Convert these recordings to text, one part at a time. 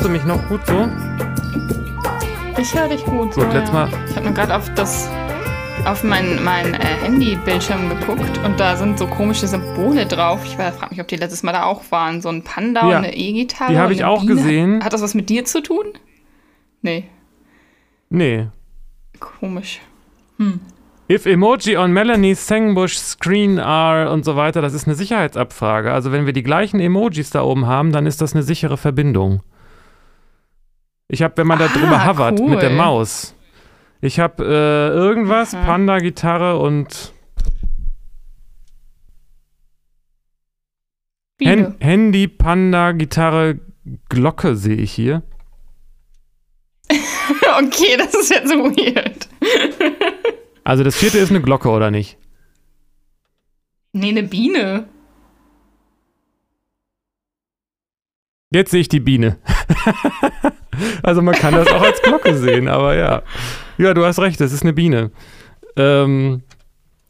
hörst du mich noch gut so? Ich höre dich gut. Gut, letztes Mal- Ich habe mir gerade auf das auf mein, mein äh, Handybildschirm geguckt und da sind so komische Symbole drauf. Ich frage mich, ob die letztes Mal da auch waren. So ein Panda Ja, und eine E-Gitarre. die hab und ich auch Biene. gesehen. Hat das was mit dir zu tun? Nee, Nee. komisch. If emoji on Melanie's Sangbush screen are und so weiter, das ist eine Sicherheitsabfrage. Also wenn wir die gleichen Emojis da oben haben, dann ist das eine sichere Verbindung. Ich habe, wenn man da Ah, drüber hovert cool. mit der Maus. Ich habe äh, irgendwas, Mhm. Panda, Gitarre und Biene. Handy, Panda, Gitarre, Glocke sehe ich hier. okay, das ist jetzt weird. Also das vierte ist eine Glocke, oder nicht? Nee, eine Biene. Jetzt sehe ich die Biene. also man kann das auch als Glocke sehen, aber ja. Ja, du hast recht, das ist eine Biene. Ähm,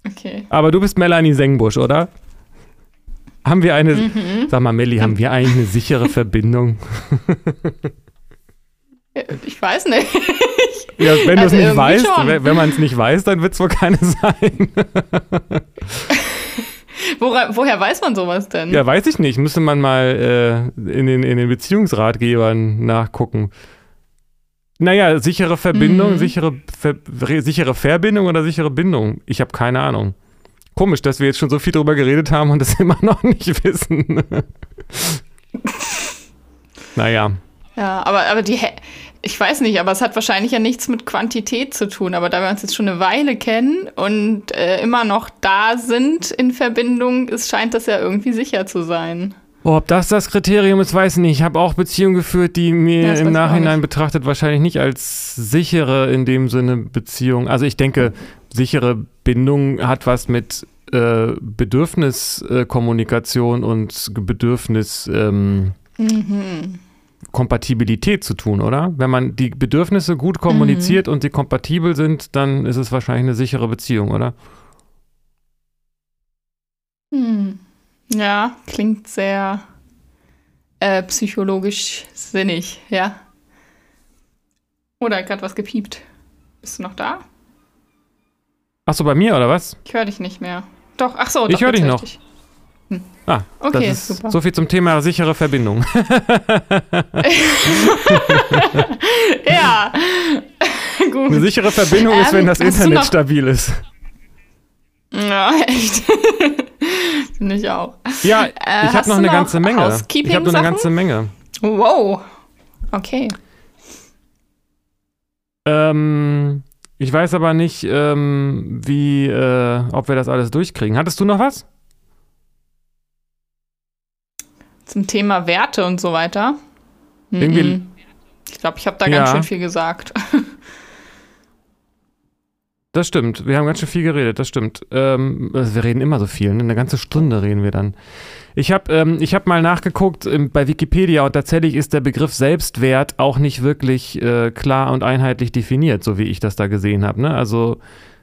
Okay. aber du bist Melanie Sengbusch, oder? Haben wir eine, Mhm. sag mal Melli, haben wir eigentlich eine sichere Verbindung? Äh, Ich weiß nicht. Ja, wenn du es Also nicht weißt, schon. wenn man es nicht weiß, dann wird es wohl keine sein. Wora, woher weiß man sowas denn? ja, weiß ich nicht. Müsste man mal äh, in, den, in den Beziehungsratgebern nachgucken. Naja, sichere Verbindung, Mhm. sichere, Ver, re- sichere Verbindung oder sichere Bindung? Ich habe keine Ahnung. Komisch, dass wir jetzt schon so viel drüber geredet haben und das immer noch nicht wissen. naja. Ja, aber, aber die, ich weiß nicht, aber es hat wahrscheinlich ja nichts mit Quantität zu tun. Aber da wir uns jetzt schon eine Weile kennen und äh, immer noch da sind in Verbindung, es scheint das ja irgendwie sicher zu sein. Oh, ob das das Kriterium ist, weiß ich nicht. Ich habe auch Beziehungen geführt, die mir Ja, im Nachhinein betrachtet wahrscheinlich nicht als sichere in dem Sinne Beziehung. Also ich denke, sichere Bindung hat was mit äh, Bedürfniskommunikation und Bedürfnis ähm, Mhm. Kompatibilität zu tun, oder? Wenn man die Bedürfnisse gut kommuniziert und sie kompatibel sind, dann ist es wahrscheinlich eine sichere Beziehung, oder? Hm. Ja, klingt sehr äh, psychologisch sinnig, ja. Oder hat gerade was gepiept. Bist du noch da? Achso, bei mir, oder was? Ich höre dich nicht mehr. Doch, ach so, Ich doch, hör jetzt dich noch. Dich. Ah, Okay, das ist super. so viel zum Thema sichere Verbindung. Ja, gut. Eine sichere Verbindung ist, wenn Ähm, das Internet stabil ist. Ja, echt. Finde ich auch. Ja, Äh, ich habe hast noch eine noch ganze Menge. Ich habe noch eine ganze Menge. Wow. Okay. Ähm, ich weiß aber nicht, ähm, wie, äh, ob wir das alles durchkriegen. Hattest du noch was? Zum Thema Werte und so weiter. Irgendwie- Mhm. Ich glaube, ich habe da Ja. ganz schön viel gesagt. Das stimmt. Wir haben ganz schön viel geredet. Das stimmt. Ähm, also wir reden immer so viel. Ne? Eine ganze Stunde reden wir dann. Ich habe ähm, ich hab mal nachgeguckt ähm, bei Wikipedia und tatsächlich ist der Begriff Selbstwert auch nicht wirklich äh, klar und einheitlich definiert, so wie ich das da gesehen habe. Ne? Also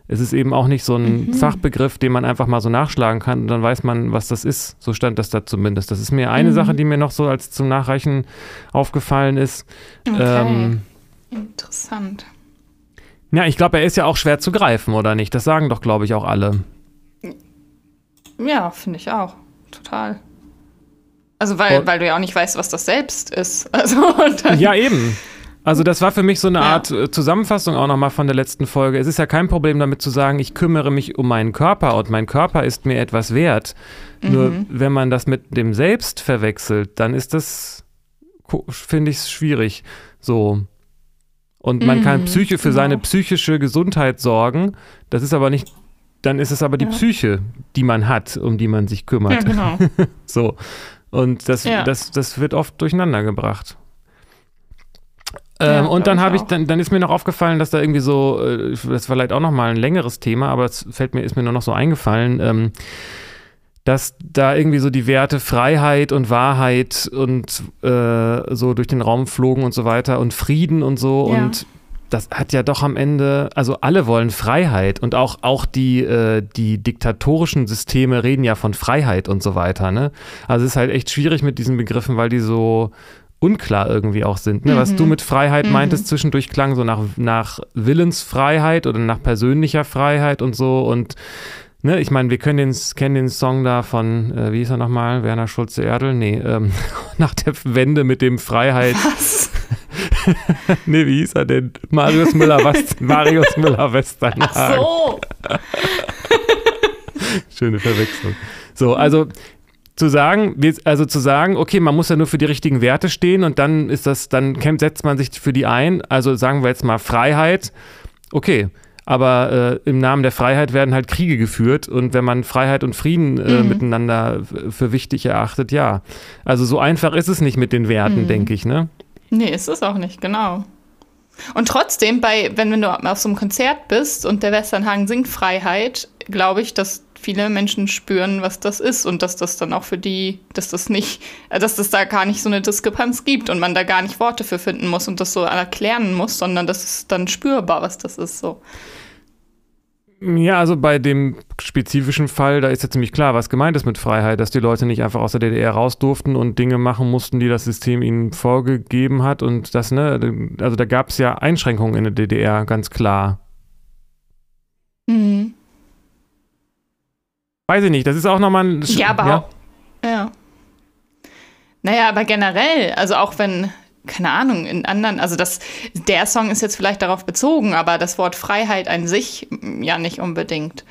es ist eben auch nicht so ein Mhm. Fachbegriff, den man einfach mal so nachschlagen kann und dann weiß man, was das ist. So stand das da zumindest. Das ist mir eine Mhm. Sache, die mir noch so als zum Nachreichen aufgefallen ist. Okay. Ähm, Interessant. ja, ich glaube, er ist ja auch schwer zu greifen, oder nicht? Das sagen doch, glaube ich, auch alle. Ja, finde ich auch. Total. Also, weil, Und- weil du ja auch nicht weißt, was das selbst ist. Also, Ja, eben. Also das war für mich so eine Ja. Art äh, Zusammenfassung auch nochmal von der letzten Folge. Es ist ja kein Problem damit zu sagen, ich kümmere mich um meinen Körper und mein Körper ist mir etwas wert. Nur Mhm. wenn man das mit dem Selbst verwechselt, dann ist das, finde ich, schwierig. So. Und man kann Mhm, Psyche für genau. seine psychische Gesundheit sorgen. Das ist aber nicht, dann ist es aber die Ja. Psyche, die man hat, um die man sich ja, kümmert. genau. So. Und das, Ja. das, das wird oft durcheinander gebracht. Ja, Ähm, und glaub dann habe ich, dann, dann ist mir noch aufgefallen, dass da irgendwie so, äh, das war vielleicht auch noch mal ein längeres Thema, aber es fällt mir, ist mir nur noch so eingefallen, ähm, dass da irgendwie so die Werte Freiheit und Wahrheit und äh, so durch den Raum flogen und so weiter und Frieden und so Ja. und das hat ja doch am Ende, also alle wollen Freiheit und auch, auch die, äh, die diktatorischen Systeme reden ja von Freiheit und so weiter. Ne? Also es ist halt echt schwierig mit diesen Begriffen, weil die so unklar irgendwie auch sind. Ne? Mhm. Was du mhm. mit Freiheit mhm. meintest, zwischendurch klang so nach, nach Willensfreiheit oder nach persönlicher Freiheit und so und Ne, ich meine, wir können den, kennen den Song da von, äh, wie hieß er nochmal, Werner Schulze-Erdl? Nee, ähm, nach der Wende mit dem Freiheit. Was? nee, wie hieß er denn? Marius Müller-Westernhagen. Marius Müller-Westernhagen. Ach so. Schöne Verwechslung. So, also zu sagen, also zu sagen, okay, man muss ja nur für die richtigen Werte stehen und dann ist das, dann setzt man sich für die ein. Also sagen wir jetzt mal Freiheit. Okay, aber äh, im Namen der Freiheit werden halt Kriege geführt und wenn man Freiheit und Frieden äh, mhm. miteinander für wichtig erachtet, ja. Also so einfach ist es nicht mit den Werten, mhm. denke ich, ne? Nee, ist es auch nicht, genau. Und trotzdem, bei, wenn, wenn du auf so einem Konzert bist und der Westernhagen singt Freiheit, glaube ich, dass viele Menschen spüren, was das ist und dass das dann auch für die, dass das nicht, äh, dass das da gar nicht so eine Diskrepanz gibt und man da gar nicht Worte für finden muss und das so erklären muss, sondern das ist dann spürbar, was das ist so. Ja, also bei dem spezifischen Fall, da ist ja ziemlich klar, was gemeint ist mit Freiheit, dass die Leute nicht einfach aus der DDR raus durften und Dinge machen mussten, die das System ihnen vorgegeben hat und das, ne, also da gab es ja Einschränkungen in der DDR, ganz klar. Mhm. Weiß ich nicht, das ist auch nochmal ein. Ja, aber ja. Auch, ja. Naja, aber generell, also auch wenn keine Ahnung, in anderen, also das, der Song ist jetzt vielleicht darauf bezogen, aber das Wort Freiheit an sich mm, ja nicht unbedingt.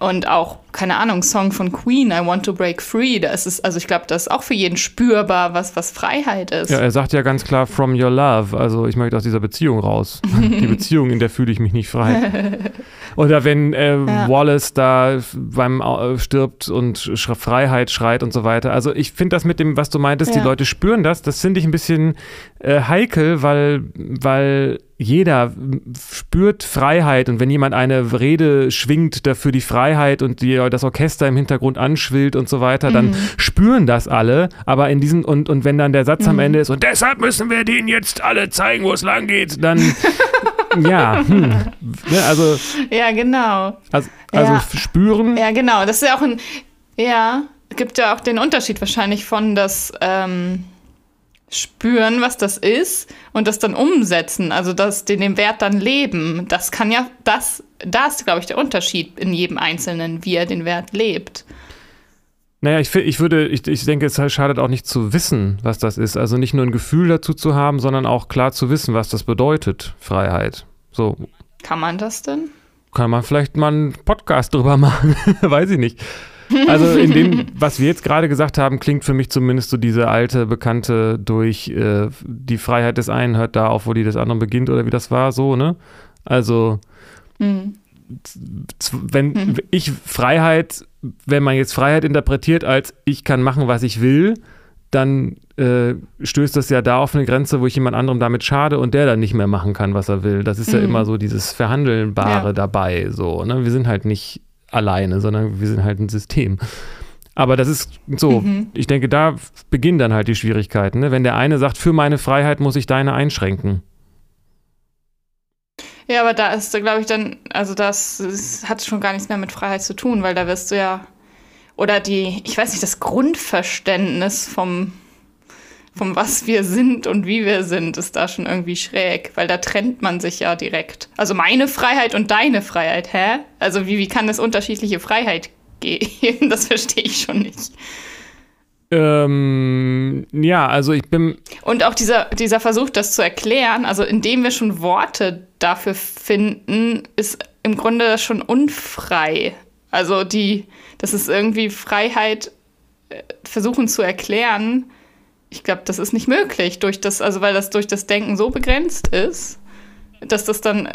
Und auch, keine Ahnung, Song von Queen, I Want to Break Free, da ist es, also ich glaube, das ist auch für jeden spürbar, was, was Freiheit ist. Ja, er sagt ja ganz klar, from your love, also ich möchte aus dieser Beziehung raus. Die Beziehung, in der fühle ich mich nicht frei. Oder wenn äh, ja. Wallace da beim äh, stirbt und Sch Freiheit schreit und so weiter. Also ich finde das mit dem, was du meintest, ja. die Leute spüren das, das finde ich ein bisschen äh, heikel, weil, weil jeder spürt Freiheit und wenn jemand eine Rede schwingt dafür die Freiheit und die, das Orchester im Hintergrund anschwillt und so weiter, dann mhm. spüren das alle. Aber in diesem und, und wenn dann der Satz mhm. am Ende ist und deshalb müssen wir denen jetzt alle zeigen, wo es lang geht, dann ja, hm, ne, also ja genau. Also, also ja. spüren. Ja genau, das ist ja auch ein ja gibt ja auch den Unterschied wahrscheinlich von das ähm, spüren, was das ist und das dann umsetzen, also das, den, den Wert dann leben. Das kann ja, das, da ist, glaube ich, der Unterschied in jedem Einzelnen, wie er den Wert lebt. Naja, ich, ich würde, ich, ich denke, es schadet auch nicht zu wissen, was das ist. Also nicht nur ein Gefühl dazu zu haben, sondern auch klar zu wissen, was das bedeutet, Freiheit. So. Kann man das denn? Kann man vielleicht mal einen Podcast drüber machen, weiß ich nicht. Also in dem, was wir jetzt gerade gesagt haben, klingt für mich zumindest so diese alte, bekannte durch äh, die Freiheit des einen hört da auf, wo die des anderen beginnt oder wie das war, so, ne? Also mhm. wenn mhm. ich Freiheit, wenn man jetzt Freiheit interpretiert als ich kann machen, was ich will, dann äh, stößt das ja da auf eine Grenze, wo ich jemand anderem damit schade und der dann nicht mehr machen kann, was er will. Das ist mhm. ja immer so dieses Verhandelbare ja. dabei. So, ne? Wir sind halt nicht alleine, sondern wir sind halt ein System. Aber das ist so, mhm. ich denke, da beginnen dann halt die Schwierigkeiten. Ne? Wenn der eine sagt, für meine Freiheit muss ich deine einschränken. Ja, aber da ist, glaube ich, dann, also das, das hat schon gar nichts mehr mit Freiheit zu tun, weil da wirst du ja, oder die, ich weiß nicht, das Grundverständnis vom, vom was wir sind und wie wir sind, ist da schon irgendwie schräg, weil da trennt man sich ja direkt. Also meine Freiheit und deine Freiheit, hä? Also wie, wie kann es unterschiedliche Freiheit geben? Das verstehe ich schon nicht. Ähm, ja, also ich bin. Und auch dieser, dieser Versuch, das zu erklären, also indem wir schon Worte dafür finden, ist im Grunde schon unfrei. Also die, das ist irgendwie Freiheit äh, versuchen zu erklären, ich glaube, das ist nicht möglich, durch das, also weil das durch das Denken so begrenzt ist, dass das dann,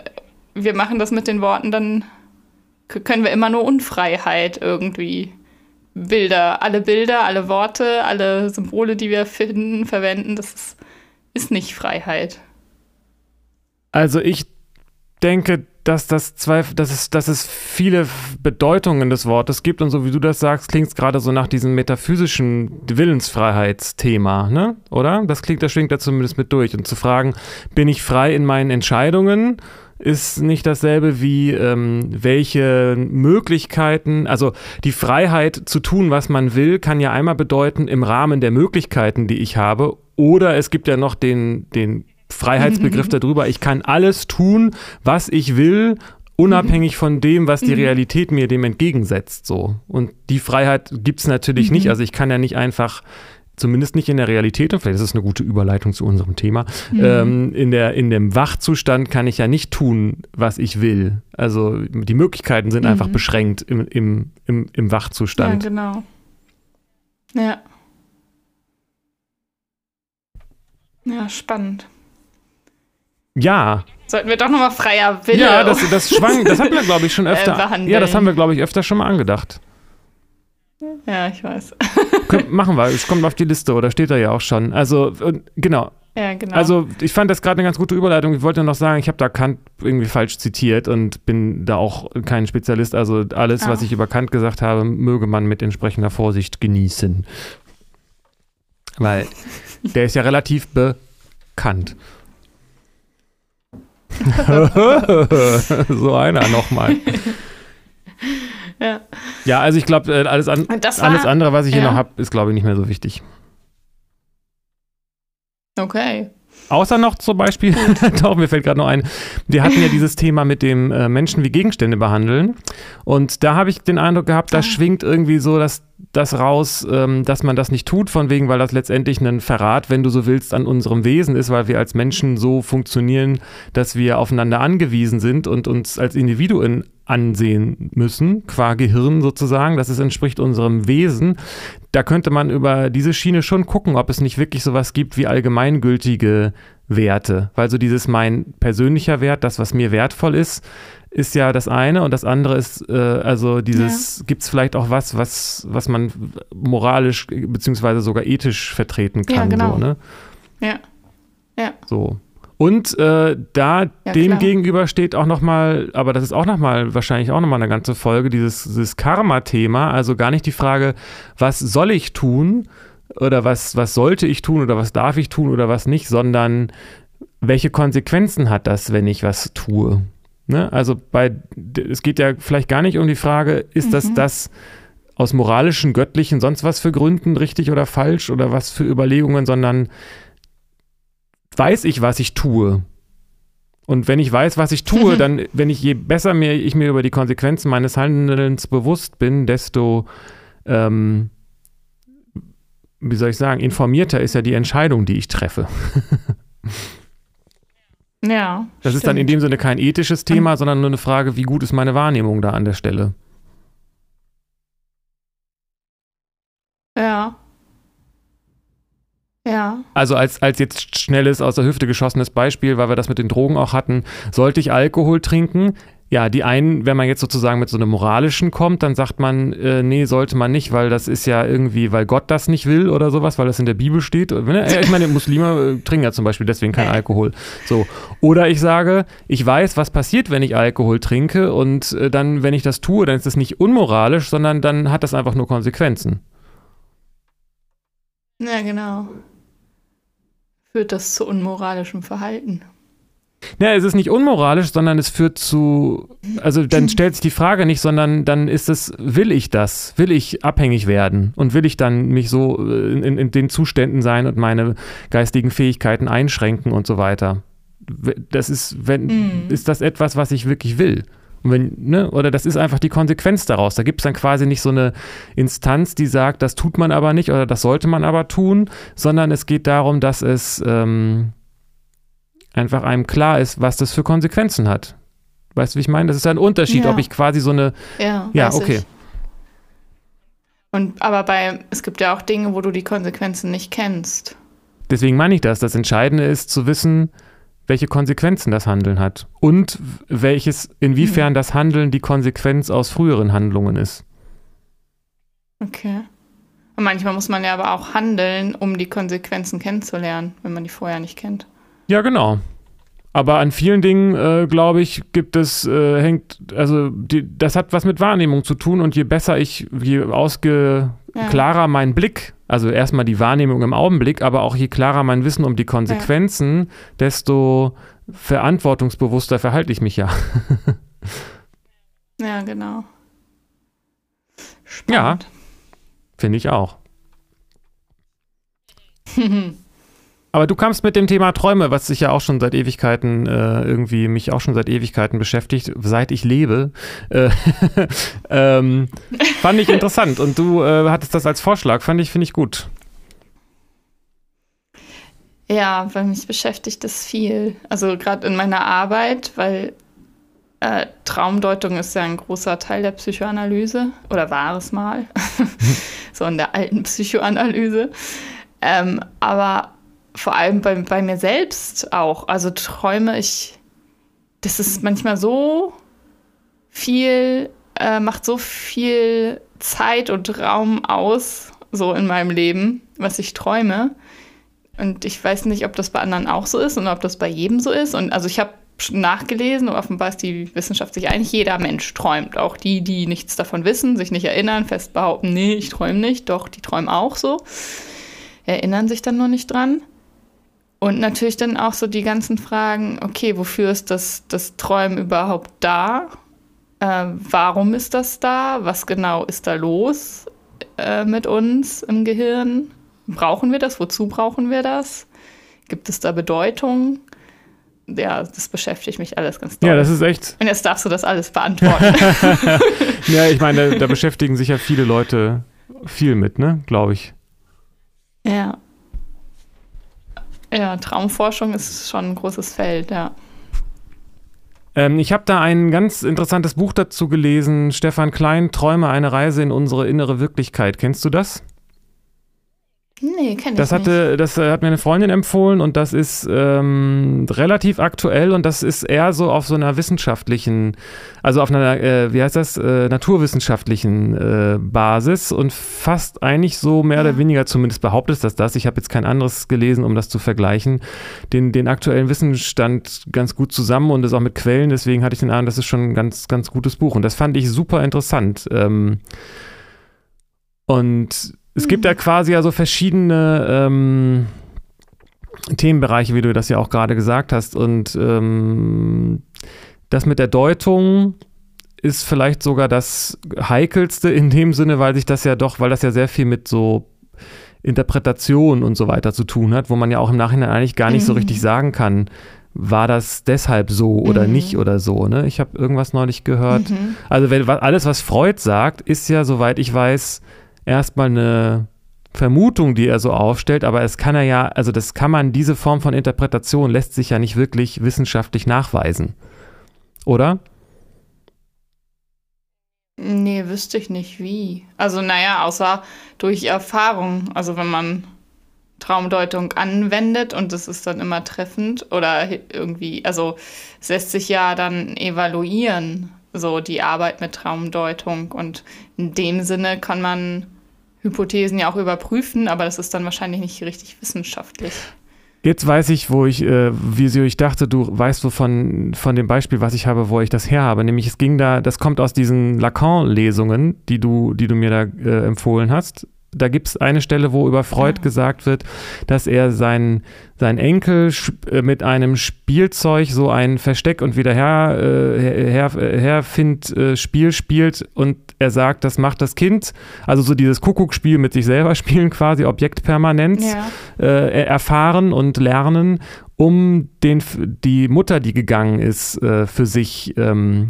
wir machen das mit den Worten, dann können wir immer nur Unfreiheit irgendwie. Bilder, alle Bilder, alle Worte, alle Symbole, die wir finden, verwenden, das ist, ist nicht Freiheit. Also ich denke, dass, das zwei, dass, es, dass es viele Bedeutungen des Wortes gibt und so wie du das sagst, klingt es gerade so nach diesem metaphysischen Willensfreiheitsthema, ne? Oder? Das klingt, das schwingt da zumindest mit durch. Und zu fragen, bin ich frei in meinen Entscheidungen? Ist nicht dasselbe wie ähm, welche Möglichkeiten, also die Freiheit zu tun, was man will, kann ja einmal bedeuten im Rahmen der Möglichkeiten, die ich habe, oder es gibt ja noch den, den Freiheitsbegriff darüber, ich kann alles tun, was ich will, unabhängig von dem, was die mhm. Realität mir dem entgegensetzt. So. Und die Freiheit gibt es natürlich nicht. Mhm. Also ich kann ja nicht einfach zumindest nicht in der Realität, und vielleicht ist es eine gute Überleitung zu unserem Thema, mhm. ähm, in, der, in dem Wachzustand kann ich ja nicht tun, was ich will. Also die Möglichkeiten sind mhm. einfach beschränkt im, im, im, im Wachzustand. Ja, genau. Ja. Ja, spannend. Ja. Sollten wir doch nochmal freier Wille. Ja, das, das schwang, das haben wir, glaube ich, schon äh, öfter. Äh, ja, das haben wir, glaube ich, öfter schon mal angedacht. Ja, ich weiß. machen wir, es kommt auf die Liste oder steht da ja auch schon. Also, genau. Ja, genau. Also, ich fand das gerade eine ganz gute Überleitung. Ich wollte noch sagen, ich habe da Kant irgendwie falsch zitiert und bin da auch kein Spezialist. Also, alles, ah. was ich über Kant gesagt habe, möge man mit entsprechender Vorsicht genießen. Weil der ist ja relativ bekannt. so einer nochmal. Ja. Ja, also ich glaube, äh, alles, an, alles andere, was ich ja. hier noch habe, ist, glaube ich, nicht mehr so wichtig. Okay. Außer noch zum Beispiel, doch, mir fällt gerade noch ein, wir hatten ja dieses Thema mit dem äh, Menschen wie Gegenstände behandeln. Und da habe ich den Eindruck gehabt, da ah. schwingt irgendwie so das, das raus, ähm, dass man das nicht tut, von wegen, weil das letztendlich ein Verrat, wenn du so willst, an unserem Wesen ist, weil wir als Menschen so funktionieren, dass wir aufeinander angewiesen sind und uns als Individuen ansehen müssen, qua Gehirn sozusagen. Das ist, entspricht unserem Wesen. Da könnte man über diese Schiene schon gucken, ob es nicht wirklich sowas gibt wie allgemeingültige Werte. Weil so dieses mein persönlicher Wert, das, was mir wertvoll ist, ist ja das eine und das andere ist, äh, also dieses, ja. gibt es vielleicht auch was, was, was man moralisch beziehungsweise sogar ethisch vertreten kann. Ja, genau. So, ne? Ja. Ja. So. Und äh, da ja, dem klar. gegenüber steht auch nochmal, aber das ist auch nochmal, wahrscheinlich auch nochmal eine ganze Folge, dieses, dieses Karma-Thema. Also gar nicht die Frage, was soll ich tun oder was, was sollte ich tun oder was darf ich tun oder was nicht, sondern welche Konsequenzen hat das, wenn ich was tue? Ne? Also bei, es geht ja vielleicht gar nicht um die Frage, ist mhm. das das aus moralischen, göttlichen, sonst was für Gründen richtig oder falsch oder was für Überlegungen, sondern weiß ich, was ich tue. Und wenn ich weiß, was ich tue, dann, wenn ich je besser mir, ich mir über die Konsequenzen meines Handelns bewusst bin, desto, ähm, wie soll ich sagen, informierter ist ja die Entscheidung, die ich treffe. ja. Das stimmt. ist dann in dem Sinne kein ethisches Thema, sondern nur eine Frage, wie gut ist meine Wahrnehmung da an der Stelle. Ja. Ja. Also als, als jetzt schnelles, aus der Hüfte geschossenes Beispiel, weil wir das mit den Drogen auch hatten, sollte ich Alkohol trinken? Ja, die einen, wenn man jetzt sozusagen mit so einem moralischen kommt, dann sagt man, äh, nee, sollte man nicht, weil das ist ja irgendwie, weil Gott das nicht will oder sowas, weil das in der Bibel steht. Ich meine, Muslime äh, trinken ja zum Beispiel deswegen kein Alkohol. So. Oder ich sage, ich weiß, was passiert, wenn ich Alkohol trinke und äh, dann, wenn ich das tue, dann ist das nicht unmoralisch, sondern dann hat das einfach nur Konsequenzen. Ja, genau führt das zu unmoralischem Verhalten? Ja, es ist nicht unmoralisch, sondern es führt zu, also dann stellt sich die Frage nicht, sondern dann ist es, will ich das? Will ich abhängig werden? Und will ich dann mich so äh, in, in den Zuständen sein und meine geistigen Fähigkeiten einschränken und so weiter? Das ist, wenn, mm. ist das etwas, was ich wirklich will? Wenn, ne, oder das ist einfach die Konsequenz daraus. Da gibt es dann quasi nicht so eine Instanz, die sagt, das tut man aber nicht oder das sollte man aber tun, sondern es geht darum, dass es ähm, einfach einem klar ist, was das für Konsequenzen hat. Weißt du, wie ich meine? Das ist ein Unterschied, ja. ob ich quasi so eine. Ja, ja okay. Ich. Und aber bei, es gibt ja auch Dinge, wo du die Konsequenzen nicht kennst. Deswegen meine ich das. Das Entscheidende ist zu wissen, welche Konsequenzen das Handeln hat und welches, inwiefern mhm. das Handeln die Konsequenz aus früheren Handlungen ist. Okay. Und manchmal muss man ja aber auch handeln, um die Konsequenzen kennenzulernen, wenn man die vorher nicht kennt. Ja, genau. Aber an vielen Dingen, äh, glaube ich, gibt es, äh, hängt, also die, das hat was mit Wahrnehmung zu tun und je besser ich, je ausge, ja. klarer mein Blick, also erstmal die Wahrnehmung im Augenblick, aber auch je klarer mein Wissen um die Konsequenzen, ja. desto verantwortungsbewusster verhalte ich mich ja. ja, genau. Spannend. Ja, finde ich auch. Aber du kamst mit dem Thema Träume, was sich ja auch schon seit Ewigkeiten äh, irgendwie mich auch schon seit Ewigkeiten beschäftigt, seit ich lebe. Äh, ähm, fand ich interessant und du äh, hattest das als Vorschlag, fand ich, finde ich gut. Ja, weil mich beschäftigt das viel. Also gerade in meiner Arbeit, weil äh, Traumdeutung ist ja ein großer Teil der Psychoanalyse oder war es mal, so in der alten Psychoanalyse. Ähm, aber vor allem bei, bei mir selbst auch. Also träume ich, das ist manchmal so viel, äh, macht so viel Zeit und Raum aus, so in meinem Leben, was ich träume. Und ich weiß nicht, ob das bei anderen auch so ist und ob das bei jedem so ist. Und also ich habe nachgelesen und offenbar ist die Wissenschaft sich eigentlich jeder Mensch träumt. Auch die, die nichts davon wissen, sich nicht erinnern, fest behaupten, nee, ich träume nicht, doch, die träumen auch so. Erinnern sich dann nur nicht dran. Und natürlich dann auch so die ganzen Fragen, okay, wofür ist das, das Träumen überhaupt da? Äh, warum ist das da? Was genau ist da los äh, mit uns im Gehirn? Brauchen wir das? Wozu brauchen wir das? Gibt es da Bedeutung? Ja, das beschäftigt mich alles ganz doll. Ja, das ist echt. Und jetzt darfst du das alles beantworten. ja, ich meine, da, da beschäftigen sich ja viele Leute viel mit, ne? Glaube ich. Ja. Ja, Traumforschung ist schon ein großes Feld, ja. Ähm, ich habe da ein ganz interessantes Buch dazu gelesen, Stefan Klein, Träume, eine Reise in unsere innere Wirklichkeit. Kennst du das? Nee, kenne ich das hatte, nicht. Das äh, hat mir eine Freundin empfohlen und das ist ähm, relativ aktuell und das ist eher so auf so einer wissenschaftlichen, also auf einer, äh, wie heißt das, äh, naturwissenschaftlichen äh, Basis und fast eigentlich so mehr ja. oder weniger, zumindest behauptet das das, ich habe jetzt kein anderes gelesen, um das zu vergleichen, den, den aktuellen Wissensstand ganz gut zusammen und das auch mit Quellen, deswegen hatte ich den Eindruck, das ist schon ein ganz, ganz gutes Buch und das fand ich super interessant. Ähm, und es gibt ja quasi ja so verschiedene ähm, Themenbereiche, wie du das ja auch gerade gesagt hast. Und ähm, das mit der Deutung ist vielleicht sogar das heikelste in dem Sinne, weil sich das ja doch, weil das ja sehr viel mit so Interpretation und so weiter zu tun hat, wo man ja auch im Nachhinein eigentlich gar nicht mhm. so richtig sagen kann, war das deshalb so oder mhm. nicht oder so. Ne? Ich habe irgendwas neulich gehört. Mhm. Also wenn, alles, was Freud sagt, ist ja, soweit ich weiß, erstmal eine Vermutung, die er so aufstellt, aber es kann er ja, also das kann man, diese Form von Interpretation lässt sich ja nicht wirklich wissenschaftlich nachweisen. Oder? Nee, wüsste ich nicht wie. Also, naja, außer durch Erfahrung. Also, wenn man Traumdeutung anwendet und das ist dann immer treffend oder irgendwie, also es lässt sich ja dann evaluieren, so die Arbeit mit Traumdeutung und in dem Sinne kann man Hypothesen ja auch überprüfen, aber das ist dann wahrscheinlich nicht richtig wissenschaftlich. Jetzt weiß ich, wo ich, äh, wieso ich dachte, du weißt wovon von dem Beispiel, was ich habe, wo ich das her habe. Nämlich es ging da, das kommt aus diesen Lacan-Lesungen, die du, die du mir da äh, empfohlen hast da gibt es eine Stelle, wo über Freud ja. gesagt wird, dass er seinen sein Enkel äh, mit einem Spielzeug so ein Versteck und wieder her, äh, her, herfind äh, Spiel spielt und er sagt, das macht das Kind, also so dieses Kuckuckspiel mit sich selber spielen quasi, Objektpermanenz, ja. äh, erfahren und lernen, um den, die Mutter, die gegangen ist, äh, für sich ähm,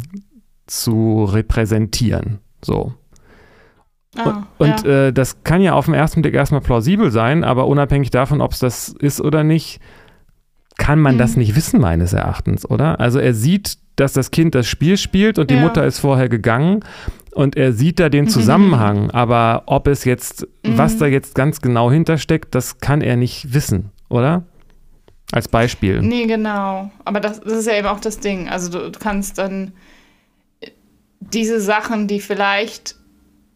zu repräsentieren. So. Ah, und ja. äh, das kann ja auf den ersten Blick erstmal plausibel sein, aber unabhängig davon, ob es das ist oder nicht, kann man mhm. das nicht wissen, meines Erachtens, oder? Also er sieht, dass das Kind das Spiel spielt und die ja. Mutter ist vorher gegangen und er sieht da den mhm. Zusammenhang, mhm. aber ob es jetzt, mhm. was da jetzt ganz genau hintersteckt, das kann er nicht wissen, oder? Als Beispiel. Nee, genau. Aber das, das ist ja eben auch das Ding. Also du kannst dann diese Sachen, die vielleicht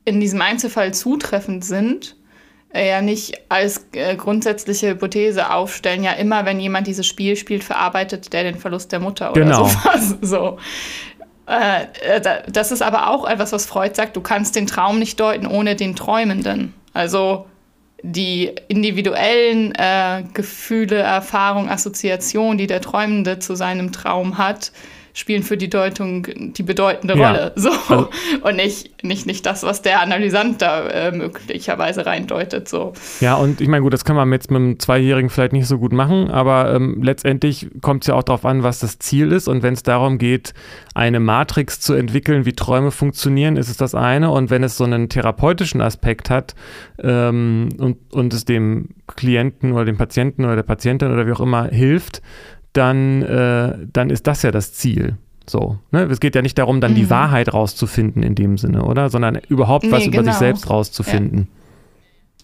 in diesem Einzelfall zutreffend sind, ja nicht als äh, grundsätzliche Hypothese aufstellen, ja immer, wenn jemand dieses Spiel spielt, verarbeitet der den Verlust der Mutter oder Genau. sowas. So. Äh, äh, da- das ist aber auch etwas, was Freud sagt, du kannst den Traum nicht deuten ohne den Träumenden. Also die individuellen äh, Gefühle, Erfahrungen, Assoziationen, die der Träumende zu seinem Traum hat, spielen für die Deutung die bedeutende Ja. Rolle. So. Also- und nicht, nicht, nicht das, was der Analysant da äh, möglicherweise reindeutet. So. Ja, und ich meine, gut, das kann man jetzt mit einem Zweijährigen vielleicht nicht so gut machen, aber ähm, letztendlich kommt es ja auch darauf an, was das Ziel ist. Und wenn es darum geht, eine Matrix zu entwickeln, wie Träume funktionieren, ist es das eine. Und wenn es so einen therapeutischen Aspekt hat ähm, und, und es dem Klienten oder dem Patienten oder der Patientin oder wie auch immer hilft, dann, äh, dann ist das ja das Ziel. So, ne? Es geht ja nicht darum, dann die Mhm. Wahrheit rauszufinden in dem Sinne, oder? Sondern überhaupt was Nee, über sich genau. selbst rauszufinden.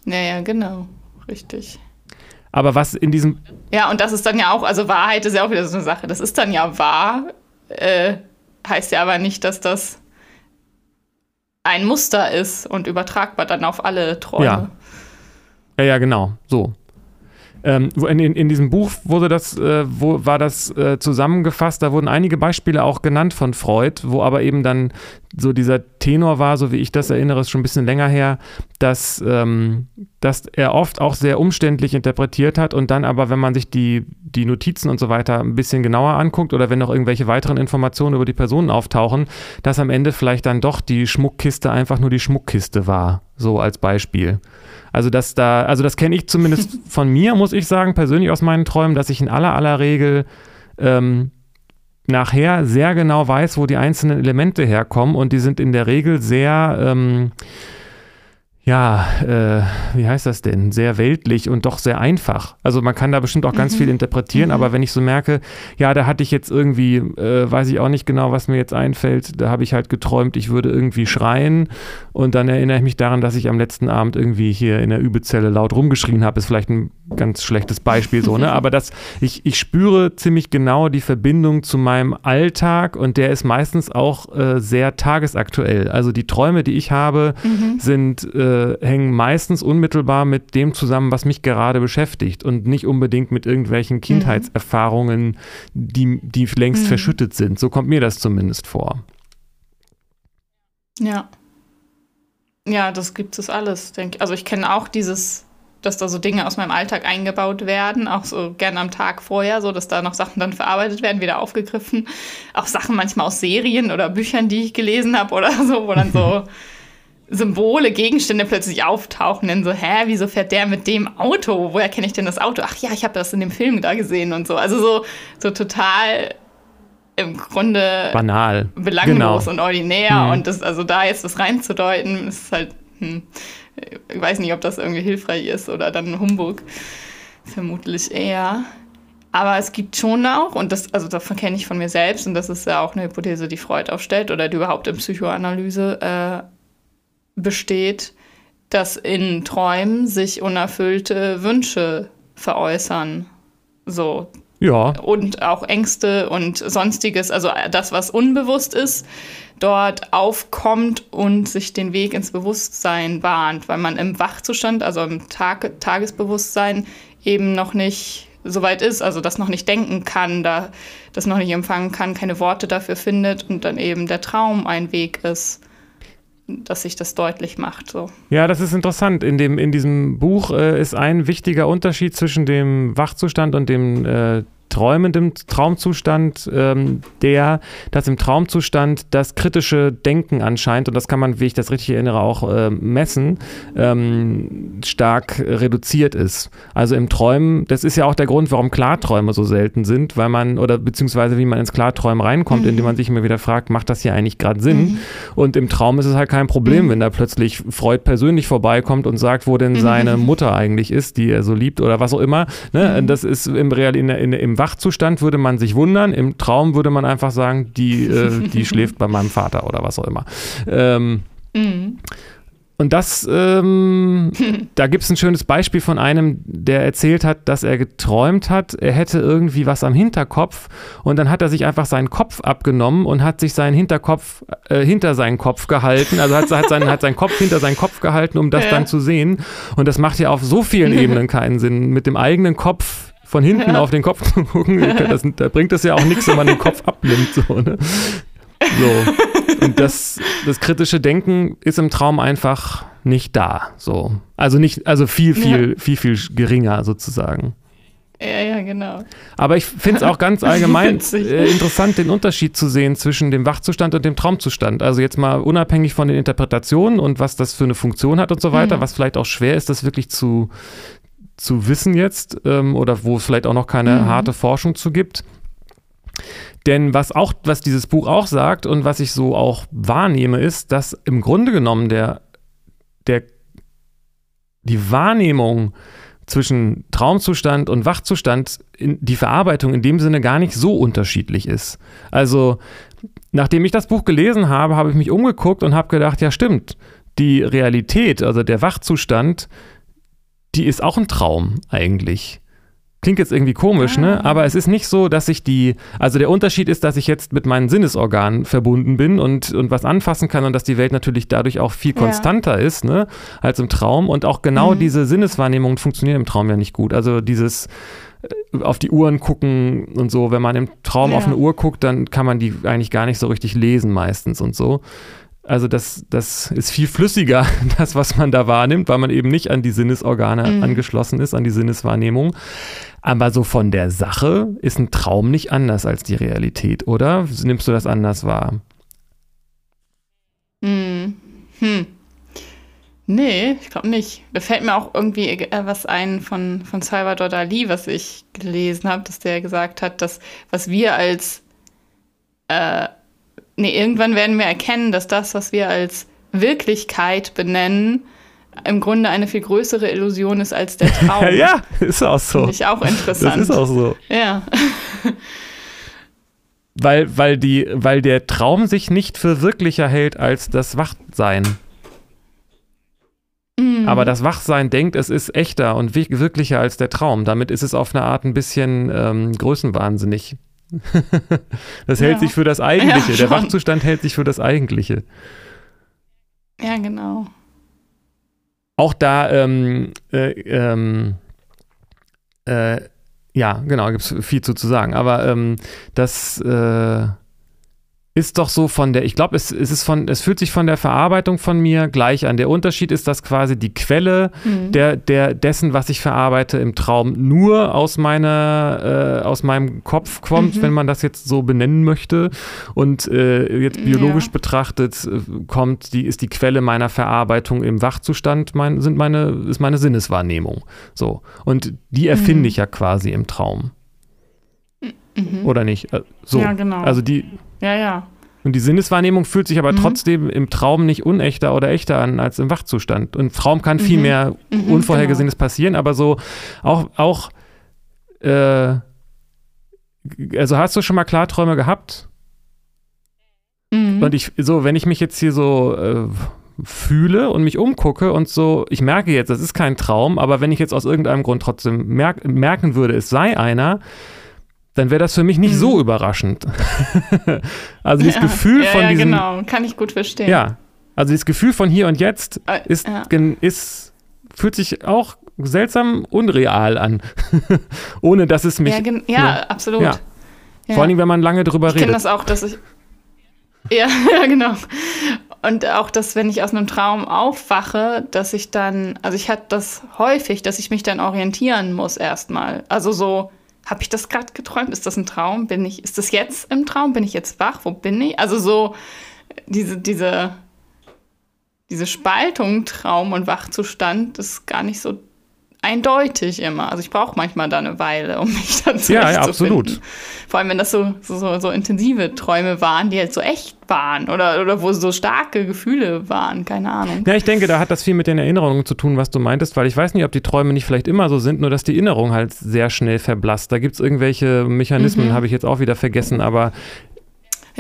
Naja, genau. Richtig. Aber was in diesem Ja, und das ist dann ja auch, also Wahrheit ist ja auch wieder so eine Sache. Das ist dann ja wahr, äh, heißt ja aber nicht, dass das ein Muster ist und übertragbar dann auf alle Träume. Ja. Ja, ja, genau, so. Ähm, in, in diesem Buch wurde das, äh, wo war das äh, zusammengefasst, da wurden einige Beispiele auch genannt von Freud, wo aber eben dann so dieser Tenor war, so wie ich das erinnere, ist schon ein bisschen länger her, dass, ähm, dass er oft auch sehr umständlich interpretiert hat und dann aber, wenn man sich die, die Notizen und so weiter ein bisschen genauer anguckt oder wenn noch irgendwelche weiteren Informationen über die Personen auftauchen, dass am Ende vielleicht dann doch die Schmuckkiste einfach nur die Schmuckkiste war, so als Beispiel. Also dass da, also das kenne ich zumindest von mir, muss ich sagen, persönlich aus meinen Träumen, dass ich in aller aller Regel ähm, nachher sehr genau weiß, wo die einzelnen Elemente herkommen. Und die sind in der Regel sehr, ähm, ja, äh, wie heißt das denn? Sehr weltlich und doch sehr einfach. Also man kann da bestimmt auch ganz viel interpretieren, aber wenn ich so merke, ja, da hatte ich jetzt irgendwie, äh, weiß ich auch nicht genau, was mir jetzt einfällt, da habe ich halt geträumt, ich würde irgendwie schreien und dann erinnere ich mich daran, dass ich am letzten Abend irgendwie hier in der Übezelle laut rumgeschrien habe, ist vielleicht ein ganz schlechtes Beispiel so, ne? Aber das, ich, ich spüre ziemlich genau die Verbindung zu meinem Alltag und der ist meistens auch äh, sehr tagesaktuell. Also die Träume, die ich habe, sind, äh, hängen meistens unmittelbar mit dem zusammen, was mich gerade beschäftigt und nicht unbedingt mit irgendwelchen Kindheitserfahrungen, die, die längst verschüttet sind. So kommt mir das zumindest vor. Ja. Ja, das gibt es alles, denke ich. Also ich kenne auch dieses, dass da so Dinge aus meinem Alltag eingebaut werden, auch so gerne am Tag vorher, so dass da noch Sachen dann verarbeitet werden, wieder aufgegriffen. Auch Sachen manchmal aus Serien oder Büchern, die ich gelesen habe oder so, wo dann so Symbole, Gegenstände plötzlich auftauchen, dann so, hä, wieso fährt der mit dem Auto? Woher kenne ich denn das Auto? Ach ja, ich habe das in dem Film da gesehen und so. Also so, so total im Grunde Banal. belanglos Genau. und ordinär Mhm. und das, also da jetzt was reinzudeuten, ist halt, hm, ich weiß nicht, ob das irgendwie hilfreich ist oder dann Humbug. Vermutlich eher. Aber es gibt schon auch, und das, also davon kenne ich von mir selbst, und das ist ja auch eine Hypothese, die Freud aufstellt oder die überhaupt in Psychoanalyse äh, besteht, dass in Träumen sich unerfüllte Wünsche veräußern. So, Ja, und auch Ängste und sonstiges, also das, was unbewusst ist, dort aufkommt und sich den Weg ins Bewusstsein bahnt, weil man im Wachzustand, also im Tag Tagesbewusstsein eben noch nicht so weit ist, also das noch nicht denken kann, da das noch nicht empfangen kann, keine Worte dafür findet und dann eben der Traum ein Weg ist, dass sich das deutlich macht. So. Ja, das ist interessant. In, dem, in diesem Buch äh, ist ein wichtiger Unterschied zwischen dem Wachzustand und dem äh, träumenden Traumzustand, ähm, der, dass im Traumzustand das kritische Denken anscheinend, und das kann man, wie ich das richtig erinnere, auch äh, messen, ähm, stark reduziert ist. Also im Träumen, das ist ja auch der Grund, warum Klarträume so selten sind, weil man, oder beziehungsweise wie man ins Klarträumen reinkommt, indem man sich immer wieder fragt, macht das hier eigentlich gerade Sinn? Und im Traum ist es halt kein Problem, wenn da plötzlich Freud persönlich vorbeikommt und sagt, wo denn seine Mutter eigentlich ist, die er so liebt oder was auch immer. Ne? Das ist im Real, in, in, im Wachzustand würde man sich wundern, im Traum würde man einfach sagen, die, äh, die schläft bei meinem Vater oder was auch immer. Ähm, Mhm. und das, ähm, da gibt es ein schönes Beispiel von einem, der erzählt hat, dass er geträumt hat, er hätte irgendwie was am Hinterkopf und dann hat er sich einfach seinen Kopf abgenommen und hat sich seinen Hinterkopf äh, hinter seinen Kopf gehalten, also hat, hat, seinen, hat seinen Kopf hinter seinen Kopf gehalten, um das ja. dann zu sehen. Und das macht ja auf so vielen Ebenen keinen Sinn. Mit dem eigenen Kopf von hinten ja. auf den Kopf zu gucken, das, da bringt es ja auch nichts, wenn man den Kopf abnimmt. So, ne? So. Und das, das kritische Denken ist im Traum einfach nicht da. So. Also nicht, also viel, viel, ja. viel, viel geringer sozusagen. Ja, ja, genau. Aber ich finde es auch ganz allgemein äh, interessant, den Unterschied zu sehen zwischen dem Wachzustand und dem Traumzustand. Also jetzt mal unabhängig von den Interpretationen und was das für eine Funktion hat und so weiter, mhm. was vielleicht auch schwer ist, das wirklich zu, zu wissen jetzt ähm, oder wo es vielleicht auch noch keine mhm. harte Forschung zu gibt. Denn was auch, was dieses Buch auch sagt und was ich so auch wahrnehme, ist, dass im Grunde genommen der, der, die Wahrnehmung zwischen Traumzustand und Wachzustand, in, die Verarbeitung in dem Sinne gar nicht so unterschiedlich ist. Also, nachdem ich das Buch gelesen habe, habe ich mich umgeguckt und habe gedacht, ja stimmt, die Realität, also der Wachzustand, die ist auch ein Traum eigentlich. Klingt jetzt irgendwie komisch, ne? ah. ne? Aber es ist nicht so, dass ich die, also der Unterschied ist, dass ich jetzt mit meinen Sinnesorganen verbunden bin und, und was anfassen kann und dass die Welt natürlich dadurch auch viel konstanter ja. ist, ne? Als im Traum. Und auch genau mhm. diese Sinneswahrnehmungen funktionieren im Traum ja nicht gut. Also dieses äh, auf die Uhren gucken und so, wenn man im Traum ja. auf eine Uhr guckt, dann kann man die eigentlich gar nicht so richtig lesen meistens und so. Also das, das ist viel flüssiger, das, was man da wahrnimmt, weil man eben nicht an die Sinnesorgane mhm. angeschlossen ist, an die Sinneswahrnehmung. Aber so von der Sache ist ein Traum nicht anders als die Realität, oder? Nimmst du das anders wahr? Hm. hm. Nee, ich glaube nicht. Da fällt mir auch irgendwie äh, was ein von, von Salvador Dali, was ich gelesen habe, dass der gesagt hat, dass was wir als äh, nee, irgendwann werden wir erkennen, dass das, was wir als Wirklichkeit benennen, im Grunde eine viel größere Illusion ist als der Traum. ja, ist auch so. Finde ich auch interessant. Das ist auch so. Ja. weil, weil, die, weil der Traum sich nicht für wirklicher hält als das Wachsein. Mhm. Aber das Wachsein denkt, es ist echter und wirklicher als der Traum. Damit ist es auf eine Art ein bisschen ähm, größenwahnsinnig. das hält sich für das Eigentliche. Ja, der Wachzustand hält sich für das Eigentliche. Ja, genau. Auch da, ähm, äh, ähm, äh, ja, genau, gibt es viel zu, zu sagen. Aber ähm, das, äh, ist doch so von der, ich glaube, es, es ist von, es fühlt sich von der Verarbeitung von mir gleich an. Der Unterschied ist, dass quasi die Quelle mhm. der, der, dessen, was ich verarbeite im Traum, nur aus meiner, äh, aus meinem Kopf kommt, mhm. wenn man das jetzt so benennen möchte. Und äh, jetzt biologisch ja. betrachtet äh, kommt, die, ist die Quelle meiner Verarbeitung im Wachzustand, mein, sind meine, ist meine Sinneswahrnehmung. So. Und die erfinde mhm. ich ja quasi im Traum. Mhm. Oder nicht? Äh, so. Ja, genau. Also die ja, ja. Und die Sinneswahrnehmung fühlt sich aber mhm. trotzdem im Traum nicht unechter oder echter an als im Wachzustand. Und im Traum kann viel mhm. mehr mhm, Unvorhergesehenes genau. passieren, aber so auch, auch äh, also hast du schon mal Klarträume gehabt? Mhm. Und ich, so, wenn ich mich jetzt hier so äh, fühle und mich umgucke und so, ich merke jetzt, das ist kein Traum, aber wenn ich jetzt aus irgendeinem Grund trotzdem merk merken würde, es sei einer, dann wäre das für mich nicht mhm. so überraschend. also dieses ja, Gefühl ja, von ja, diesem, genau, kann ich gut verstehen. Ja, also dieses Gefühl von hier und jetzt äh, ist, ja. ist fühlt sich auch seltsam unreal an, ohne dass es mich. Ja, ja ne, absolut. Ja. Vor allem, wenn man lange drüber ich redet. Ich kenne das auch, dass ich. Ja, ja, genau. Und auch, dass wenn ich aus einem Traum aufwache, dass ich dann, also ich hatte das häufig, dass ich mich dann orientieren muss erstmal. Also so, habe ich das gerade geträumt? Ist das ein Traum? Bin ich, ist das jetzt im Traum? Bin ich jetzt wach? Wo bin ich? Also so diese, diese, diese Spaltung Traum und Wachzustand ist gar nicht so eindeutig immer. Also ich brauche manchmal da eine Weile, um mich dann zu Ja, ja, absolut. Vor allem, wenn das so, so, so intensive Träume waren, die halt so echt waren oder, oder wo so starke Gefühle waren, keine Ahnung. Ja, ich denke, da hat das viel mit den Erinnerungen zu tun, was du meintest, weil ich weiß nicht, ob die Träume nicht vielleicht immer so sind, nur dass die Erinnerung halt sehr schnell verblasst. Da gibt es irgendwelche Mechanismen, mhm. habe ich jetzt auch wieder vergessen, aber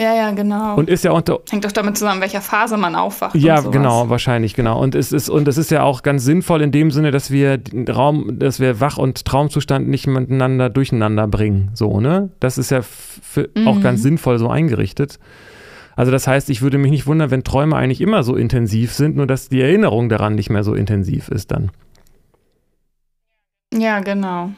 Ja, ja, genau. Und ist ja unter. Hängt doch damit zusammen, welcher Phase man aufwacht. Ja, genau, wahrscheinlich, genau. Und es ist, und es ist ja auch ganz sinnvoll in dem Sinne, dass wir Raum, dass wir Wach- und Traumzustand nicht miteinander durcheinander bringen. So, ne? Das ist ja mhm. auch ganz sinnvoll so eingerichtet. Also das heißt, ich würde mich nicht wundern, wenn Träume eigentlich immer so intensiv sind, nur dass die Erinnerung daran nicht mehr so intensiv ist dann. Ja, genau.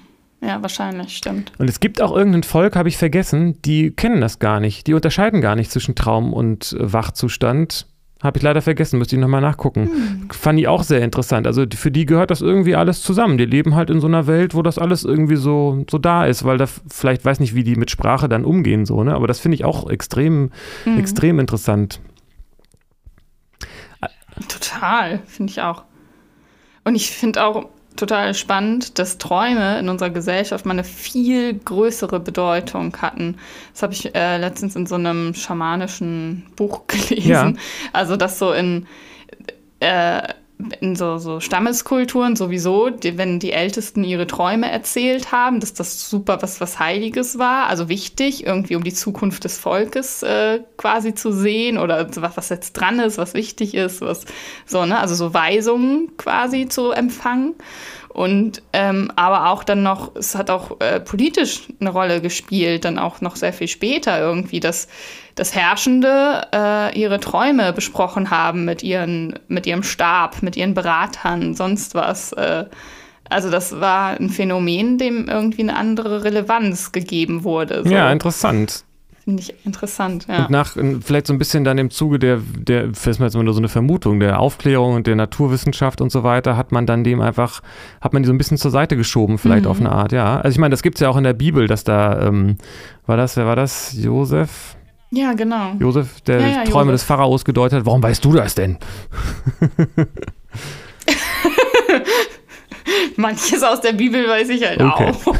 Ja, wahrscheinlich, stimmt. Und es gibt auch irgendein Volk, habe ich vergessen, die kennen das gar nicht. Die unterscheiden gar nicht zwischen Traum und Wachzustand. Habe ich leider vergessen, müsste ich nochmal nachgucken. Hm. Fand ich auch sehr interessant. Also für die gehört das irgendwie alles zusammen. Die leben halt in so einer Welt, wo das alles irgendwie so, so da ist, weil da vielleicht weiß nicht, wie die mit Sprache dann umgehen, so, ne? Aber das finde ich auch extrem, hm. extrem interessant. Total, finde ich auch. Und ich finde auch, total spannend, dass Träume in unserer Gesellschaft mal eine viel größere Bedeutung hatten. Das habe ich äh, letztens in so einem schamanischen Buch gelesen. Ja. Also, dass so in, äh, in so, so Stammeskulturen sowieso, die, wenn die Ältesten ihre Träume erzählt haben, dass das super was, was Heiliges war, also wichtig, irgendwie um die Zukunft des Volkes äh, quasi zu sehen oder was, was jetzt dran ist, was wichtig ist, was so, ne, also so Weisungen quasi zu empfangen. Und ähm, aber auch dann noch, es hat auch äh, politisch eine Rolle gespielt, dann auch noch sehr viel später irgendwie, dass das Herrschende äh, ihre Träume besprochen haben mit, ihren, mit ihrem Stab, mit ihren Beratern, sonst was. Äh, also das war ein Phänomen, dem irgendwie eine andere Relevanz gegeben wurde. So. Ja, interessant. Finde ich interessant, ja. Und nach, vielleicht so ein bisschen dann im Zuge der, der, das ist jetzt nur so eine Vermutung, der Aufklärung und der Naturwissenschaft und so weiter, hat man dann dem einfach, hat man die so ein bisschen zur Seite geschoben, vielleicht mhm. auf eine Art, ja. Also ich meine, das gibt es ja auch in der Bibel, dass da, ähm, war das, wer war das? Josef? Ja, genau. Josef, der ja, ja, Träume Josef. des Pharaos gedeutet hat. Warum weißt du das denn? Manches aus der Bibel weiß ich halt okay. auch.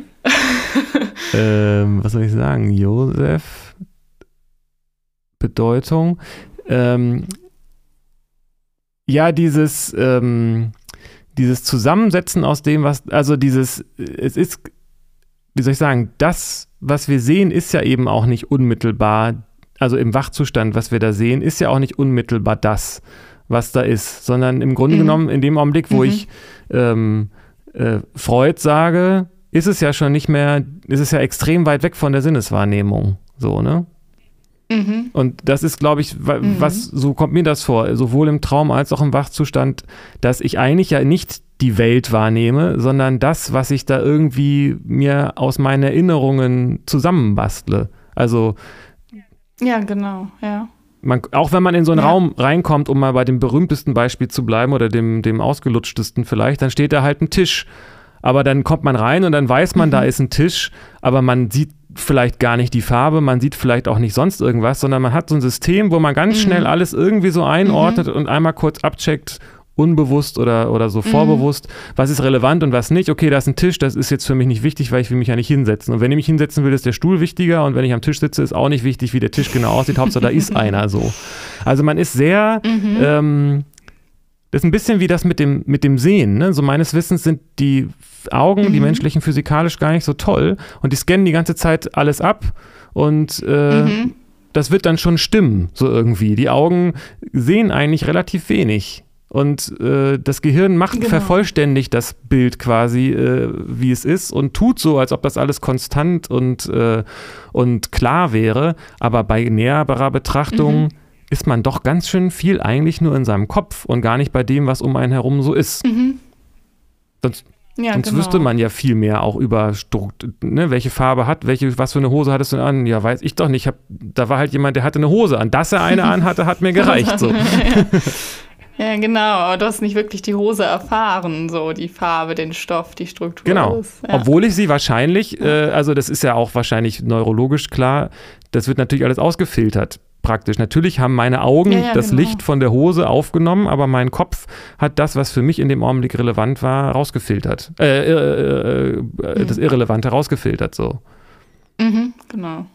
ähm, was soll ich sagen? Josef, Bedeutung. Ähm, ja, dieses, ähm, dieses Zusammensetzen aus dem, was, also dieses, es ist, wie soll ich sagen, das, was wir sehen, ist ja eben auch nicht unmittelbar, also im Wachzustand, was wir da sehen, ist ja auch nicht unmittelbar das, was da ist, sondern im Grunde mhm. genommen in dem Augenblick, wo mhm. ich ähm, äh, Freud sage, ist es ja schon nicht mehr, ist es ja extrem weit weg von der Sinneswahrnehmung. So, ne? Mhm. Und das ist, glaube ich, mhm. was, so kommt mir das vor, sowohl im Traum als auch im Wachzustand, dass ich eigentlich ja nicht die Welt wahrnehme, sondern das, was ich da irgendwie mir aus meinen Erinnerungen zusammenbastle. Also. Ja, genau, ja. Man, auch wenn man in so einen ja. Raum reinkommt, um mal bei dem berühmtesten Beispiel zu bleiben oder dem, dem ausgelutschtesten vielleicht, dann steht da halt ein Tisch aber dann kommt man rein und dann weiß man, mhm. da ist ein Tisch, aber man sieht vielleicht gar nicht die Farbe, man sieht vielleicht auch nicht sonst irgendwas, sondern man hat so ein System, wo man ganz mhm. schnell alles irgendwie so einordnet mhm. und einmal kurz abcheckt, unbewusst oder, oder so mhm. vorbewusst, was ist relevant und was nicht. Okay, da ist ein Tisch, das ist jetzt für mich nicht wichtig, weil ich will mich ja nicht hinsetzen. Und wenn ich mich hinsetzen will, ist der Stuhl wichtiger und wenn ich am Tisch sitze, ist auch nicht wichtig, wie der Tisch genau aussieht. Hauptsache, da ist einer so. Also man ist sehr mhm. ähm, das ist ein bisschen wie das mit dem, mit dem Sehen. Ne? So meines Wissens sind die Augen, mhm. die menschlichen physikalisch gar nicht so toll und die scannen die ganze Zeit alles ab und äh, mhm. das wird dann schon stimmen, so irgendwie. Die Augen sehen eigentlich relativ wenig. Und äh, das Gehirn macht genau. vervollständigt das Bild quasi, äh, wie es ist, und tut so, als ob das alles konstant und, äh, und klar wäre. Aber bei näherer Betrachtung mhm ist man doch ganz schön viel eigentlich nur in seinem Kopf und gar nicht bei dem, was um einen herum so ist. Mhm. Sonst, ja, sonst genau. wüsste man ja viel mehr auch über ne, welche Farbe hat, welche, was für eine Hose hattest du an? Ja, weiß ich doch nicht. Hab, da war halt jemand, der hatte eine Hose an. Dass er eine anhatte, hat mir gereicht. So. ja. genau, aber du hast nicht wirklich die Hose erfahren, so die Farbe, den Stoff, die Struktur. Genau. Ja. Obwohl ich sie wahrscheinlich, äh, also das ist ja auch wahrscheinlich neurologisch klar, das wird natürlich alles ausgefiltert praktisch. Natürlich haben meine Augen ja, ja, das genau. Licht von der Hose aufgenommen, aber mein Kopf hat das, was für mich in dem Augenblick relevant war, rausgefiltert. Äh, äh, äh, äh das Irrelevante rausgefiltert, so. Mhm, genau.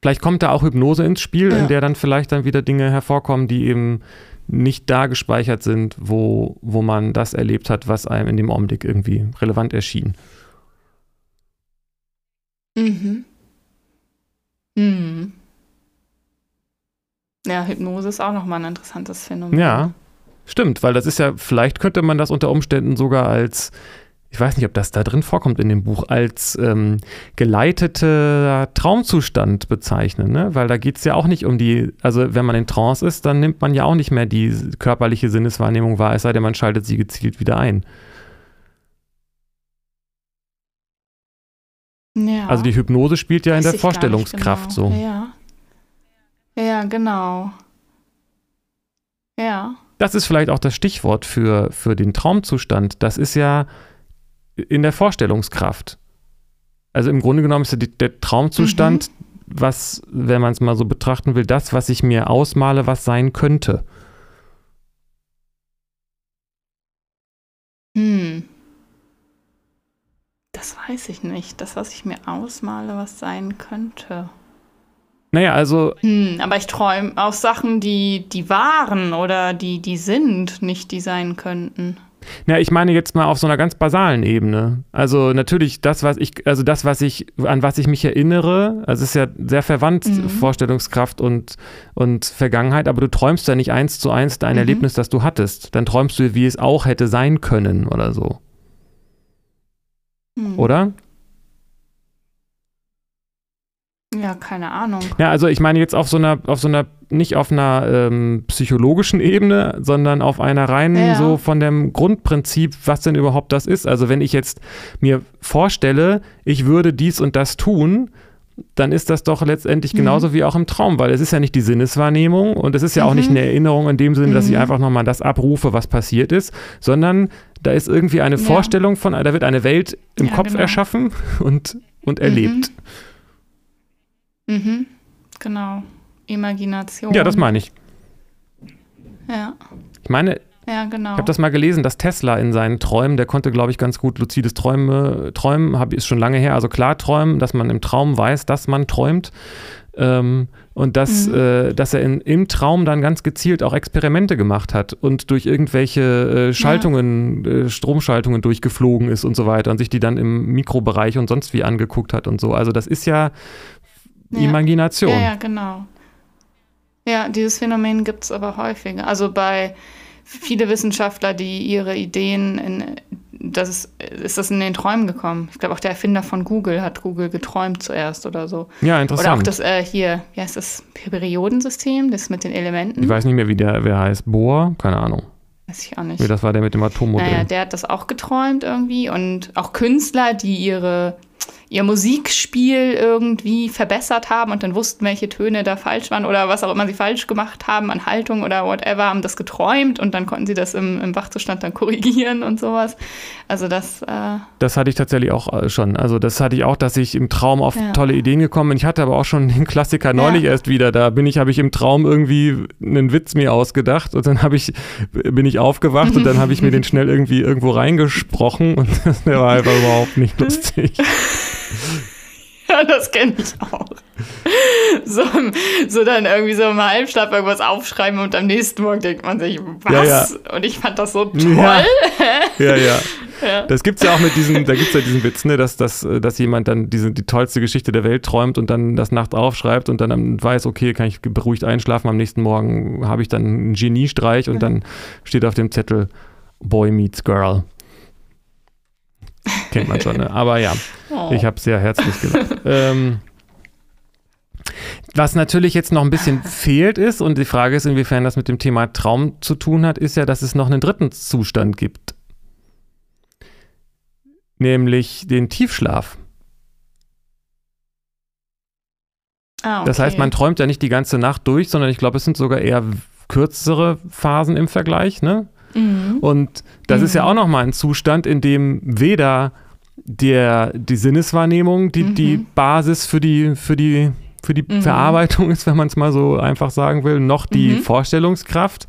Vielleicht kommt da auch Hypnose ins Spiel, ja. in der dann vielleicht dann wieder Dinge hervorkommen, die eben nicht da gespeichert sind, wo, wo man das erlebt hat, was einem in dem Augenblick irgendwie relevant erschien. Mhm. Hm. Ja, Hypnose ist auch nochmal ein interessantes Phänomen. Ja, stimmt, weil das ist ja, vielleicht könnte man das unter Umständen sogar als, ich weiß nicht, ob das da drin vorkommt in dem Buch, als ähm, geleiteter Traumzustand bezeichnen, ne? Weil da geht es ja auch nicht um die, also wenn man in Trance ist, dann nimmt man ja auch nicht mehr die körperliche Sinneswahrnehmung wahr, es sei denn, man schaltet sie gezielt wieder ein. Ja. Also die Hypnose spielt ja in Weiß der ich gar nicht Vorstellungskraft genau. so. Ja. Ja, genau. Ja. Das ist vielleicht auch das Stichwort für, für den Traumzustand. Das ist ja in der Vorstellungskraft. Also im Grunde genommen ist ja der Traumzustand, Mhm. was, wenn man es mal so betrachten will, das, was ich mir ausmale, was sein könnte. Hm. Das weiß ich nicht. Das, was ich mir ausmale, was sein könnte. Naja, also Hm, aber ich träume auch Sachen, die, die waren oder die, die sind, nicht die sein könnten. Ja, ich meine jetzt mal auf so einer ganz basalen Ebene. Also natürlich das, was ich, also das, was ich, an was ich mich erinnere, also es ist ja sehr verwandt, Mhm. Vorstellungskraft und, und Vergangenheit, aber du träumst ja nicht eins zu eins dein Mhm. Erlebnis, das du hattest. Dann träumst du, wie es auch hätte sein können oder so. Hm. Oder? Ja, keine Ahnung. Ja, also ich meine jetzt auf so einer, auf so einer, nicht auf einer ähm, psychologischen Ebene, sondern auf einer reinen Ja. so von dem Grundprinzip, was denn überhaupt das ist. Also wenn ich jetzt mir vorstelle, ich würde dies und das tun, dann ist das doch letztendlich Mhm. genauso wie auch im Traum, weil es ist ja nicht die Sinneswahrnehmung und es ist ja auch nicht Mhm. eine Erinnerung in dem Sinne, dass ich Mhm. einfach nochmal das abrufe, was passiert ist, sondern da ist irgendwie eine Ja. Vorstellung von, da wird eine Welt im Ja, Kopf genau. erschaffen und, und erlebt. Mhm. Genau. Imagination. Ja, das meine ich. Ja, Ich meine, ja, genau. Ich habe das mal gelesen, dass Tesla in seinen Träumen, der konnte, glaube ich, ganz gut luzides Träume, träumen, hab, ist schon lange her, also klar träumen, dass man im Traum weiß, dass man träumt. Ähm, und dass, Mhm. äh, dass er in, im Traum dann ganz gezielt auch Experimente gemacht hat und durch irgendwelche äh, Schaltungen, äh, Stromschaltungen durchgeflogen ist und so weiter und sich die dann im Mikrobereich und sonst wie angeguckt hat und so. Also das ist ja, Ja. Imagination. Ja, ja, genau. Ja, dieses Phänomen gibt es aber häufiger. Also bei viele Wissenschaftler, die ihre Ideen in das ist, ist das in den Träumen gekommen. Ich glaube auch der Erfinder von Google hat Google geträumt zuerst oder so. Ja, Oder auch interessant. das äh, hier, wie heißt das Periodensystem, das mit den Elementen. ich weiß nicht mehr, wie der wer heißt. Bohr? Keine Ahnung. Weiß ich auch nicht. Nee, das war der mit dem Atommodell. Naja, der hat das auch geträumt irgendwie. Und auch Künstler, die ihre, ihr Musikspiel irgendwie verbessert haben und dann wussten, welche Töne da falsch waren oder was auch immer sie falsch gemacht haben an Haltung oder whatever, haben das geträumt und dann konnten sie das im, im Wachzustand dann korrigieren und sowas. Also das, äh, Das hatte ich tatsächlich auch äh, schon. Also das hatte ich auch, dass ich im Traum auf Ja. tolle Ideen gekommen bin. Ich hatte aber auch schon den Klassiker neulich erst wieder. Da bin ich, habe ich im Traum irgendwie einen Witz mir ausgedacht und dann habe ich, bin ich aufgewacht und dann habe ich mir den schnell irgendwie irgendwo reingesprochen und der war einfach überhaupt nicht lustig. ja, das kenne ich auch. So, so dann irgendwie so im Halbstab irgendwas aufschreiben und am nächsten Morgen denkt man sich, was? Ja, ja. Und ich fand das so toll. Ja. Ja. Das gibt's ja auch mit diesem, da gibt's ja diesen Witz, ne, dass, dass, dass jemand dann diese, die tollste Geschichte der Welt träumt und dann das Nacht aufschreibt und dann weiß, okay, kann ich beruhigt einschlafen, am nächsten Morgen habe ich dann einen Geniestreich und dann steht auf dem Zettel Boy meets Girl. Kennt man schon, ne? Aber ja, Oh. ich habe sehr herzlich gelacht. ähm, was natürlich jetzt noch ein bisschen fehlt ist, und die Frage ist, inwiefern das mit dem Thema Traum zu tun hat, ist ja, dass es noch einen dritten Zustand gibt. Nämlich den Tiefschlaf. Ah, okay. Das heißt, man träumt ja nicht die ganze Nacht durch, sondern ich glaube, es sind sogar eher kürzere Phasen im Vergleich, ne? Mhm. Und das ist ja Mhm. auch nochmal ein Zustand, in dem weder der, die Sinneswahrnehmung die, Mhm. die Basis für die, für die, für die Mhm. Verarbeitung ist, wenn man es mal so einfach sagen will, noch die Mhm. Vorstellungskraft,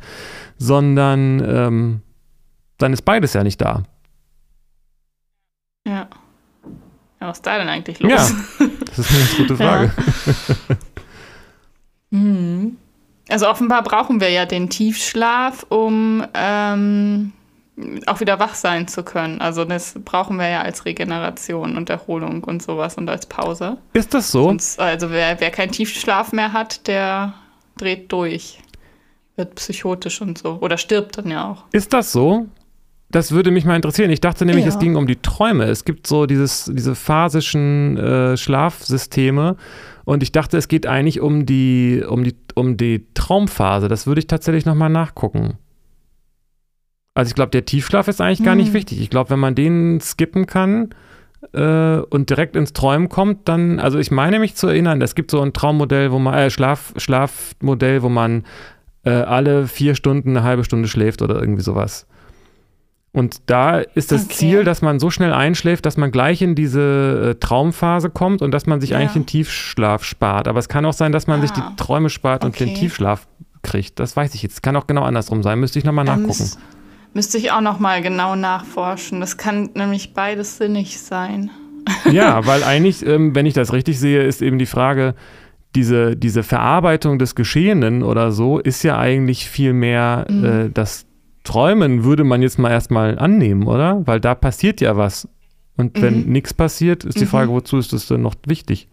sondern ähm, dann ist beides ja nicht da. Ja. ja. Was ist da denn eigentlich los? Ja. Das ist eine ganz gute Frage. Mhm. Also offenbar brauchen wir ja den Tiefschlaf, um ähm, auch wieder wach sein zu können. Also das brauchen wir ja als Regeneration und Erholung und sowas und als Pause. Ist das so? Sonst, also wer, wer keinen Tiefschlaf mehr hat, der dreht durch. Wird psychotisch und so. Oder stirbt dann ja auch. Ist das so? Das würde mich mal interessieren. Ich dachte nämlich, Ja. es ging um die Träume. Es gibt so dieses, diese phasischen äh, Schlafsysteme und ich dachte, es geht eigentlich um die, um die, um die Traumphase. Das würde ich tatsächlich nochmal nachgucken. Also ich glaube, der Tiefschlaf ist eigentlich gar nicht Hm. wichtig. Ich glaube, wenn man den skippen kann äh, und direkt ins Träumen kommt, dann, also ich meine mich zu erinnern, es gibt so ein Traummodell, wo man, äh, Schlaf, Schlafmodell, wo man äh, alle vier Stunden eine halbe Stunde schläft oder irgendwie sowas. Und da ist das Okay. Ziel, dass man so schnell einschläft, dass man gleich in diese äh, Traumphase kommt und dass man sich Ja. eigentlich den Tiefschlaf spart. Aber es kann auch sein, dass man sich die Ah, Träume spart und den okay. Tiefschlaf kriegt. Das weiß ich jetzt. Kann auch genau andersrum sein. Müsste ich nochmal nachgucken. müß- Müsste ich auch noch mal genau nachforschen. Das kann nämlich beides sinnig sein. Ja, weil eigentlich, ähm, wenn ich das richtig sehe, ist eben die Frage, diese, diese Verarbeitung des Geschehenen oder so ist ja eigentlich viel mehr Mhm. äh, das Träumen würde man jetzt mal erstmal annehmen, oder? Weil da passiert ja was. Und wenn Mhm. nichts passiert, ist die Mhm. Frage, wozu ist das denn noch wichtig?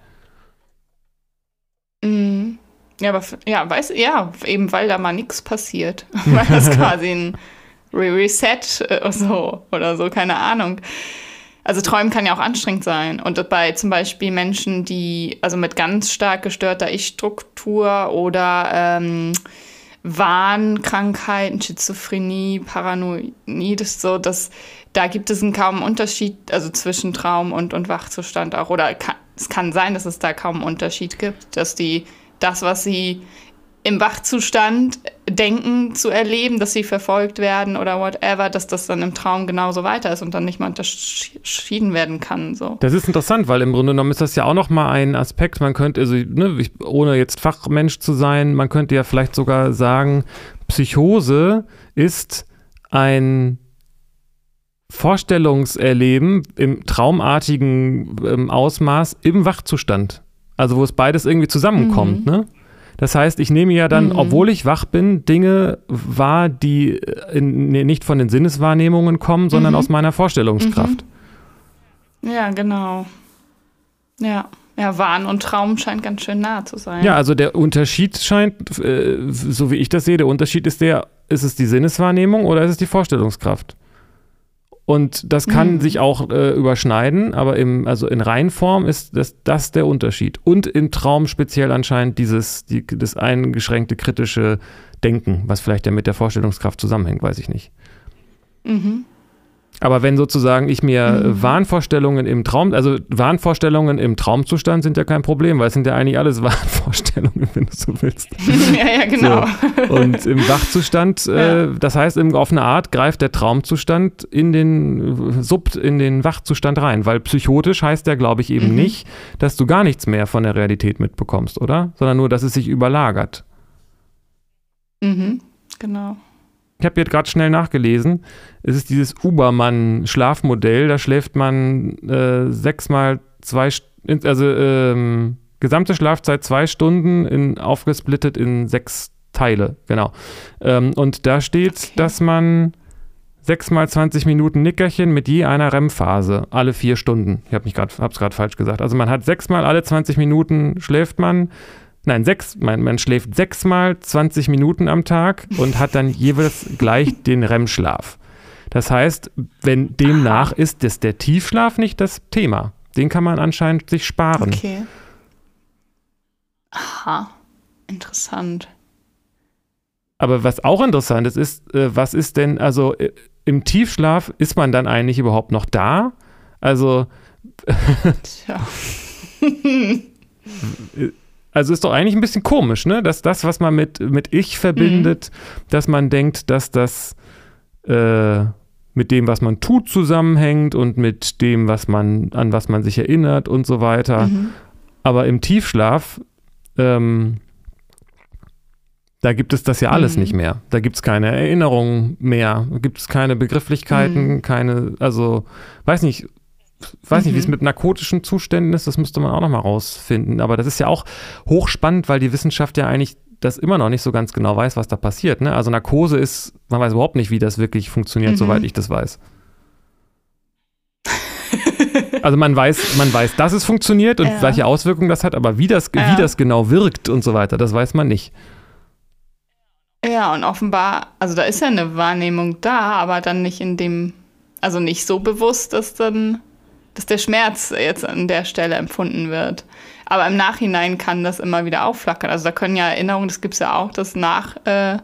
Mhm. Ja, aber ja, weiß, ja, eben weil da mal nichts passiert. weil das quasi ein Re Reset äh, so oder so, keine Ahnung. Also Träumen kann ja auch anstrengend sein. Und bei zum Beispiel Menschen, die, also mit ganz stark gestörter Ich-Struktur oder ähm, Wahnkrankheiten, Schizophrenie, Paranoid, ist so, dass da gibt es einen kaum Unterschied, also zwischen Traum und, und Wachzustand auch. Oder kann, es kann sein, dass es da kaum einen Unterschied gibt, dass die das, was sie im Wachzustand denken zu erleben, dass sie verfolgt werden oder whatever, dass das dann im Traum genauso weiter ist und dann nicht mal unterschieden werden kann. So. Das ist interessant, weil im Grunde genommen ist das ja auch nochmal ein Aspekt. Man könnte, also, ne, ich, ohne jetzt Fachmensch zu sein, man könnte ja vielleicht sogar sagen, Psychose ist ein Vorstellungserleben im traumartigen ähm, Ausmaß im Wachzustand. Also wo es beides irgendwie zusammenkommt, Mhm. ne? Das heißt, ich nehme ja dann, Mhm. obwohl ich wach bin, Dinge wahr, die äh, in, nicht von den Sinneswahrnehmungen kommen, sondern Mhm. aus meiner Vorstellungskraft. Ja, genau. Ja. Ja, Wahn und Traum scheint ganz schön nah zu sein. Ja, also der Unterschied scheint, äh, so wie ich das sehe, der Unterschied ist der, ist es die Sinneswahrnehmung oder ist es die Vorstellungskraft? Und das kann Mhm. sich auch äh, überschneiden, aber im, also in Reinform ist das, das der Unterschied. Und im Traum speziell anscheinend dieses, die, das eingeschränkte kritische Denken, was vielleicht ja mit der Vorstellungskraft zusammenhängt, weiß ich nicht. Mhm. Aber wenn sozusagen ich mir Mhm. äh, Wahnvorstellungen im Traum, also Wahnvorstellungen im Traumzustand sind ja kein Problem, weil es sind ja eigentlich alles Wahnvorstellungen, wenn du so willst. ja, ja, genau. Und im Wachzustand, äh, Ja. das heißt, im, auf eine Art greift der Traumzustand in den äh, Sub, in den Wachzustand rein, weil psychotisch heißt ja, glaube ich, eben Mhm. nicht, dass du gar nichts mehr von der Realität mitbekommst, oder? Sondern nur, dass es sich überlagert. Mhm. Genau. Ich habe jetzt gerade schnell nachgelesen. Es ist dieses Ubermann-Schlafmodell. Da schläft man äh, sechsmal zwei, also ähm, gesamte Schlafzeit zwei Stunden in, aufgesplittet in sechs Teile. Genau. Ähm, und da steht, Okay. dass man sechsmal 20 Minuten Nickerchen mit je einer REM-Phase, alle vier Stunden. Ich habe hab's gerade falsch gesagt. Also man hat sechsmal alle 20 Minuten schläft man. Nein, sechs, man, man schläft sechsmal 20 Minuten am Tag und hat dann jeweils gleich den REM-Schlaf. Das heißt, wenn demnach ist das der Tiefschlaf nicht das Thema. Den kann man anscheinend sich sparen. Okay. Aha. Interessant. Aber was auch interessant ist, ist, äh, was ist denn, also äh, im Tiefschlaf ist man dann eigentlich überhaupt noch da? Also, Tja. Also ist doch eigentlich ein bisschen komisch, ne? Dass das, was man mit, mit Ich verbindet, dass man denkt, dass das äh, mit dem, was man tut, zusammenhängt und mit dem, was man, an was man sich erinnert und so weiter. Mhm. Aber im Tiefschlaf, ähm, da gibt es das ja alles Mhm. nicht mehr. Da gibt es keine Erinnerungen mehr, da gibt es keine Begrifflichkeiten, Mhm. keine, also weiß nicht, weiß nicht, wie es Mhm. mit narkotischen Zuständen ist, das müsste man auch nochmal rausfinden. Aber das ist ja auch hochspannend, weil die Wissenschaft ja eigentlich das immer noch nicht so ganz genau weiß, was da passiert. Ne? Also Narkose ist, man weiß überhaupt nicht, wie das wirklich funktioniert, mhm. soweit ich das weiß. also man weiß, man weiß, dass es funktioniert und ja. welche Auswirkungen das hat, aber wie das, ja. wie das genau wirkt und so weiter, das weiß man nicht. Ja, und offenbar, also da ist ja eine Wahrnehmung da, aber dann nicht in dem, also nicht so bewusst, dass dann, dass der Schmerz jetzt an der Stelle empfunden wird. Aber im Nachhinein kann das immer wieder aufflackern. Also da können ja Erinnerungen, das gibt es ja auch, dass nach äh,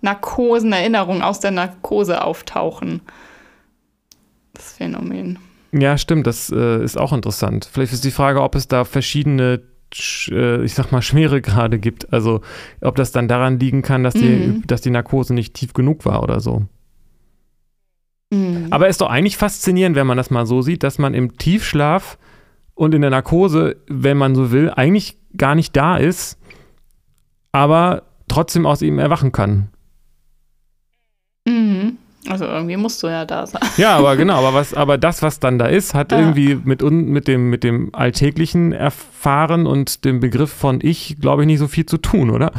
Narkosen Erinnerungen aus der Narkose auftauchen. Das Phänomen. Ja, stimmt, das äh, ist auch interessant. Vielleicht ist die Frage, ob es da verschiedene, äh, ich sag mal, Schweregrade gibt. Also, ob das dann daran liegen kann, dass die, mhm. dass die Narkose nicht tief genug war oder so. Mhm. Aber ist doch eigentlich faszinierend, wenn man das mal so sieht, dass man im Tiefschlaf und in der Narkose, wenn man so will, eigentlich gar nicht da ist, aber trotzdem aus ihm erwachen kann. Mhm. Also irgendwie musst du ja da sein. Ja, aber genau, aber was, aber das, was dann da ist, hat ja. irgendwie mit, mit, dem, mit dem alltäglichen Erfahren und dem Begriff von ich, glaube ich, nicht so viel zu tun, oder?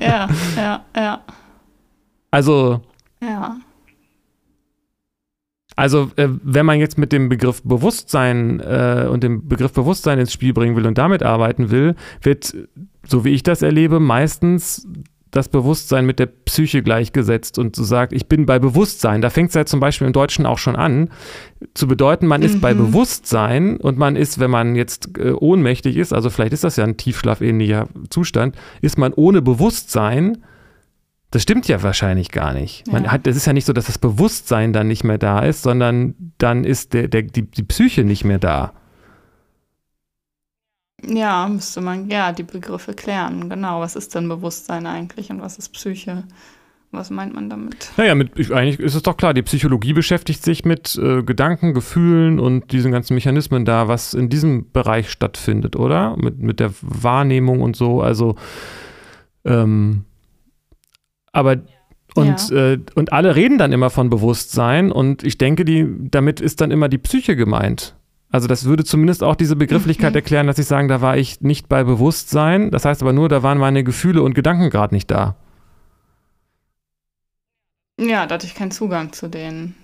Ja, ja, ja. Also. Ja. Also, äh, wenn man jetzt mit dem Begriff Bewusstsein äh, und dem Begriff Bewusstsein ins Spiel bringen will und damit arbeiten will, wird, so wie ich das erlebe, meistens das Bewusstsein mit der Psyche gleichgesetzt und so sagt, ich bin bei Bewusstsein. Da fängt es ja zum Beispiel im Deutschen auch schon an, zu bedeuten, man ist mhm. bei Bewusstsein und man ist, wenn man jetzt äh, ohnmächtig ist, also vielleicht ist das ja ein tiefschlafähnlicher Zustand, ist man ohne Bewusstsein das stimmt ja wahrscheinlich gar nicht. Ja. Man hat, es ist ja nicht so, dass das Bewusstsein dann nicht mehr da ist, sondern dann ist der, der, die, die Psyche nicht mehr da. Ja, müsste man ja die Begriffe klären. Genau, was ist denn Bewusstsein eigentlich und was ist Psyche? Was meint man damit? Naja, mit, eigentlich ist es doch klar, die Psychologie beschäftigt sich mit äh, Gedanken, Gefühlen und diesen ganzen Mechanismen da, was in diesem Bereich stattfindet, oder? Mit, mit der Wahrnehmung und so. Also, ähm, aber und, ja. äh, und alle reden dann immer von Bewusstsein und ich denke, die, damit ist dann immer die Psyche gemeint. Also das würde zumindest auch diese Begrifflichkeit mhm. erklären, dass ich sagen, da war ich nicht bei Bewusstsein. Das heißt aber nur, da waren meine Gefühle und Gedanken gerade nicht da. Ja, da hatte ich keinen Zugang zu denen.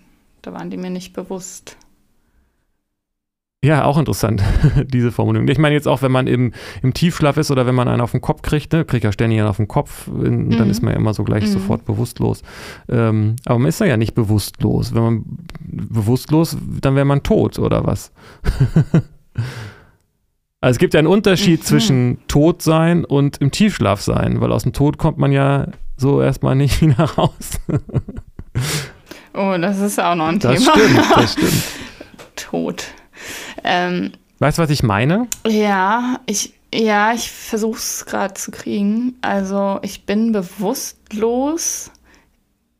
Da waren die mir nicht bewusst. Ja, auch interessant, diese Formulierung. Ich meine jetzt auch, wenn man im, im Tiefschlaf ist oder wenn man einen auf den Kopf kriegt, ne, kriegt ja ständig einen auf den Kopf, in, mhm. dann ist man ja immer so gleich mhm. sofort bewusstlos. Ähm, aber man ist ja nicht bewusstlos. Wenn man bewusstlos, dann wäre man tot oder was? also es gibt ja einen Unterschied mhm. zwischen tot sein und im Tiefschlaf sein, weil aus dem Tod kommt man ja so erstmal nicht wieder raus. oh, das ist auch noch ein das Thema. Stimmt, das stimmt. Tot. Ähm, weißt du, was ich meine? Ja, ich, ja, ich versuche es gerade zu kriegen. Also ich bin bewusstlos.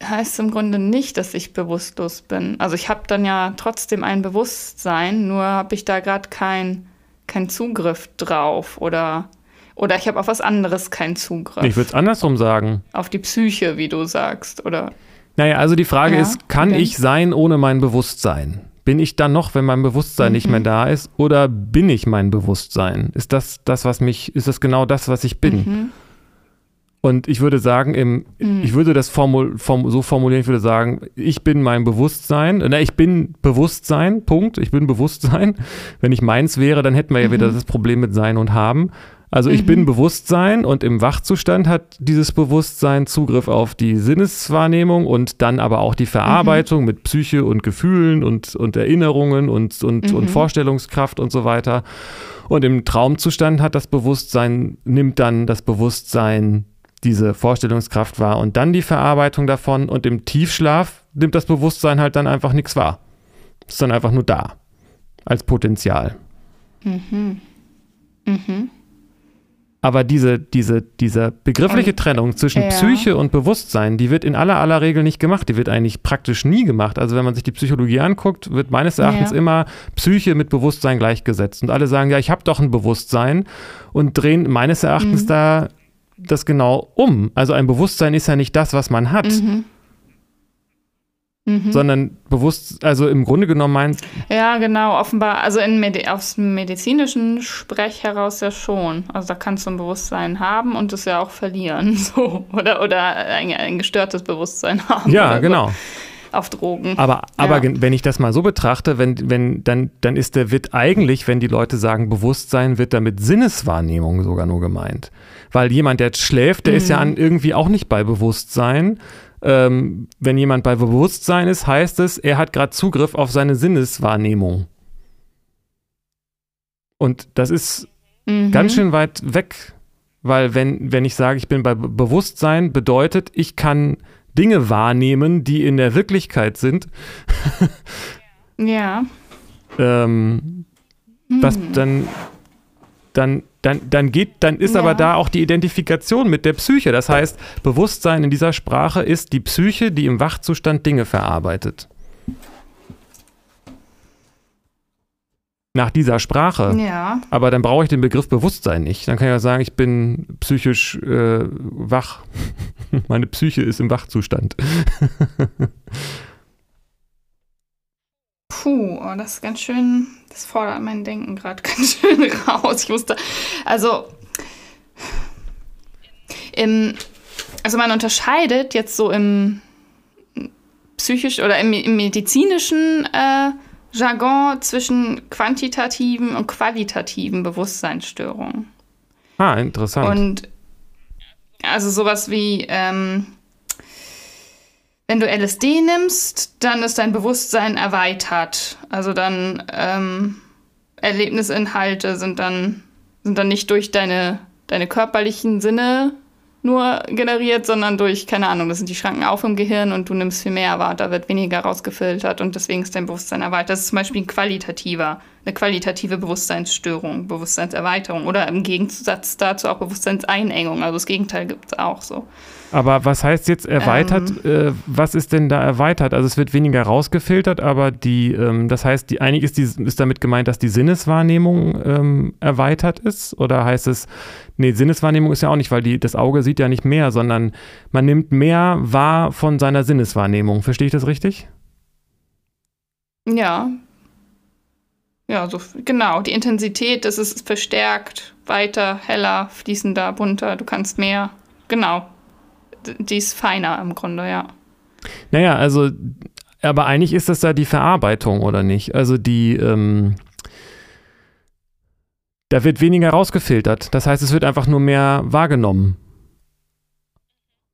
Heißt im Grunde nicht, dass ich bewusstlos bin. Also ich habe dann ja trotzdem ein Bewusstsein, nur habe ich da gerade keinen kein Zugriff drauf oder oder ich habe auf was anderes keinen Zugriff. Ich würde es andersrum sagen. Auf die Psyche, wie du sagst, oder? Naja, also die Frage ja, ist, kann okay. ich sein ohne mein Bewusstsein? Bin ich dann noch, wenn mein Bewusstsein mhm. nicht mehr mhm. da ist, oder bin ich mein Bewusstsein? Ist das das, was mich, ist das genau das, was ich bin? Mhm. Und ich würde sagen, im, mhm. ich würde das formul, form, so formulieren, ich würde sagen, ich bin mein Bewusstsein, na, ich bin Bewusstsein, Punkt, ich bin Bewusstsein. Wenn ich meins wäre, dann hätten wir ja wieder mhm. das Problem mit Sein und Haben. Also ich mhm. bin Bewusstsein und im Wachzustand hat dieses Bewusstsein Zugriff auf die Sinneswahrnehmung und dann aber auch die Verarbeitung mhm. mit Psyche und Gefühlen und, und Erinnerungen und, und, mhm. und Vorstellungskraft und so weiter. Und im Traumzustand hat das Bewusstsein, nimmt dann das Bewusstsein diese Vorstellungskraft wahr und dann die Verarbeitung davon. Und im Tiefschlaf nimmt das Bewusstsein halt dann einfach nichts wahr. Ist dann einfach nur da. Als Potenzial. Mhm. Mhm. Aber diese, diese, diese begriffliche und, Trennung zwischen ja. Psyche und Bewusstsein, die wird in aller aller Regel nicht gemacht. Die wird eigentlich praktisch nie gemacht. Also wenn man sich die Psychologie anguckt, wird meines Erachtens ja. immer Psyche mit Bewusstsein gleichgesetzt. Und alle sagen, ja, ich habe doch ein Bewusstsein und drehen meines Erachtens mhm. da das genau um. Also ein Bewusstsein ist ja nicht das, was man hat. Mhm. Mhm. sondern bewusst, also im Grunde genommen meinst. Ja, genau, offenbar, also in Medi aus dem medizinischen Sprech heraus ja schon. Also da kannst du ein Bewusstsein haben und es ja auch verlieren, so. Oder, oder ein, ein gestörtes Bewusstsein haben. Ja, genau. So auf Drogen. Aber, aber ja. wenn ich das mal so betrachte, wenn, wenn, dann, dann ist der wird eigentlich, wenn die Leute sagen Bewusstsein, wird damit Sinneswahrnehmung sogar nur gemeint. Weil jemand, der jetzt schläft, der mhm. ist ja an irgendwie auch nicht bei Bewusstsein, ähm, wenn jemand bei Bewusstsein ist, heißt es, er hat gerade Zugriff auf seine Sinneswahrnehmung. Und das ist mhm. ganz schön weit weg, weil wenn, wenn ich sage, ich bin bei Bewusstsein, bedeutet, ich kann Dinge wahrnehmen, die in der Wirklichkeit sind. ja. ähm, mhm. Das dann dann, dann, dann geht, dann ist ja. aber da auch die Identifikation mit der Psyche. Das heißt, Bewusstsein in dieser Sprache ist die Psyche, die im Wachzustand Dinge verarbeitet. Nach dieser Sprache. Ja. Aber dann brauche ich den Begriff Bewusstsein nicht. Dann kann ich ja sagen, ich bin psychisch äh, wach. Meine Psyche ist im Wachzustand. Puh, oh, das ist ganz schön, das fordert mein Denken gerade ganz schön raus. Ich musste, also, im, also man unterscheidet jetzt so im psychisch oder im, im medizinischen äh, Jargon zwischen quantitativen und qualitativen Bewusstseinsstörungen. Ah, interessant. Und also sowas wie ähm, wenn du LSD nimmst, dann ist dein Bewusstsein erweitert. Also dann ähm, Erlebnisinhalte sind dann, sind dann nicht durch deine, deine körperlichen Sinne nur generiert, sondern durch, keine Ahnung, das sind die Schranken auf im Gehirn und du nimmst viel mehr wahr, da wird weniger rausgefiltert und deswegen ist dein Bewusstsein erweitert. Das ist zum Beispiel ein qualitativer, eine qualitative Bewusstseinsstörung, Bewusstseinserweiterung oder im Gegensatz dazu auch Bewusstseinseinengung. Also das Gegenteil gibt es auch so. Aber was heißt jetzt erweitert? Ähm, äh, was ist denn da erweitert? Also es wird weniger rausgefiltert, aber die, ähm, das heißt, die, eigentlich ist, die, ist damit gemeint, dass die Sinneswahrnehmung ähm, erweitert ist? Oder heißt es, nee, Sinneswahrnehmung ist ja auch nicht, weil die, das Auge sieht ja nicht mehr, sondern man nimmt mehr wahr von seiner Sinneswahrnehmung. Verstehe ich das richtig? Ja. Ja, so genau. Die Intensität, das ist verstärkt, weiter, heller, fließender, bunter, du kannst mehr. Genau die ist feiner im Grunde, ja. Naja, also, aber eigentlich ist das da die Verarbeitung, oder nicht? Also die, ähm, da wird weniger rausgefiltert. Das heißt, es wird einfach nur mehr wahrgenommen.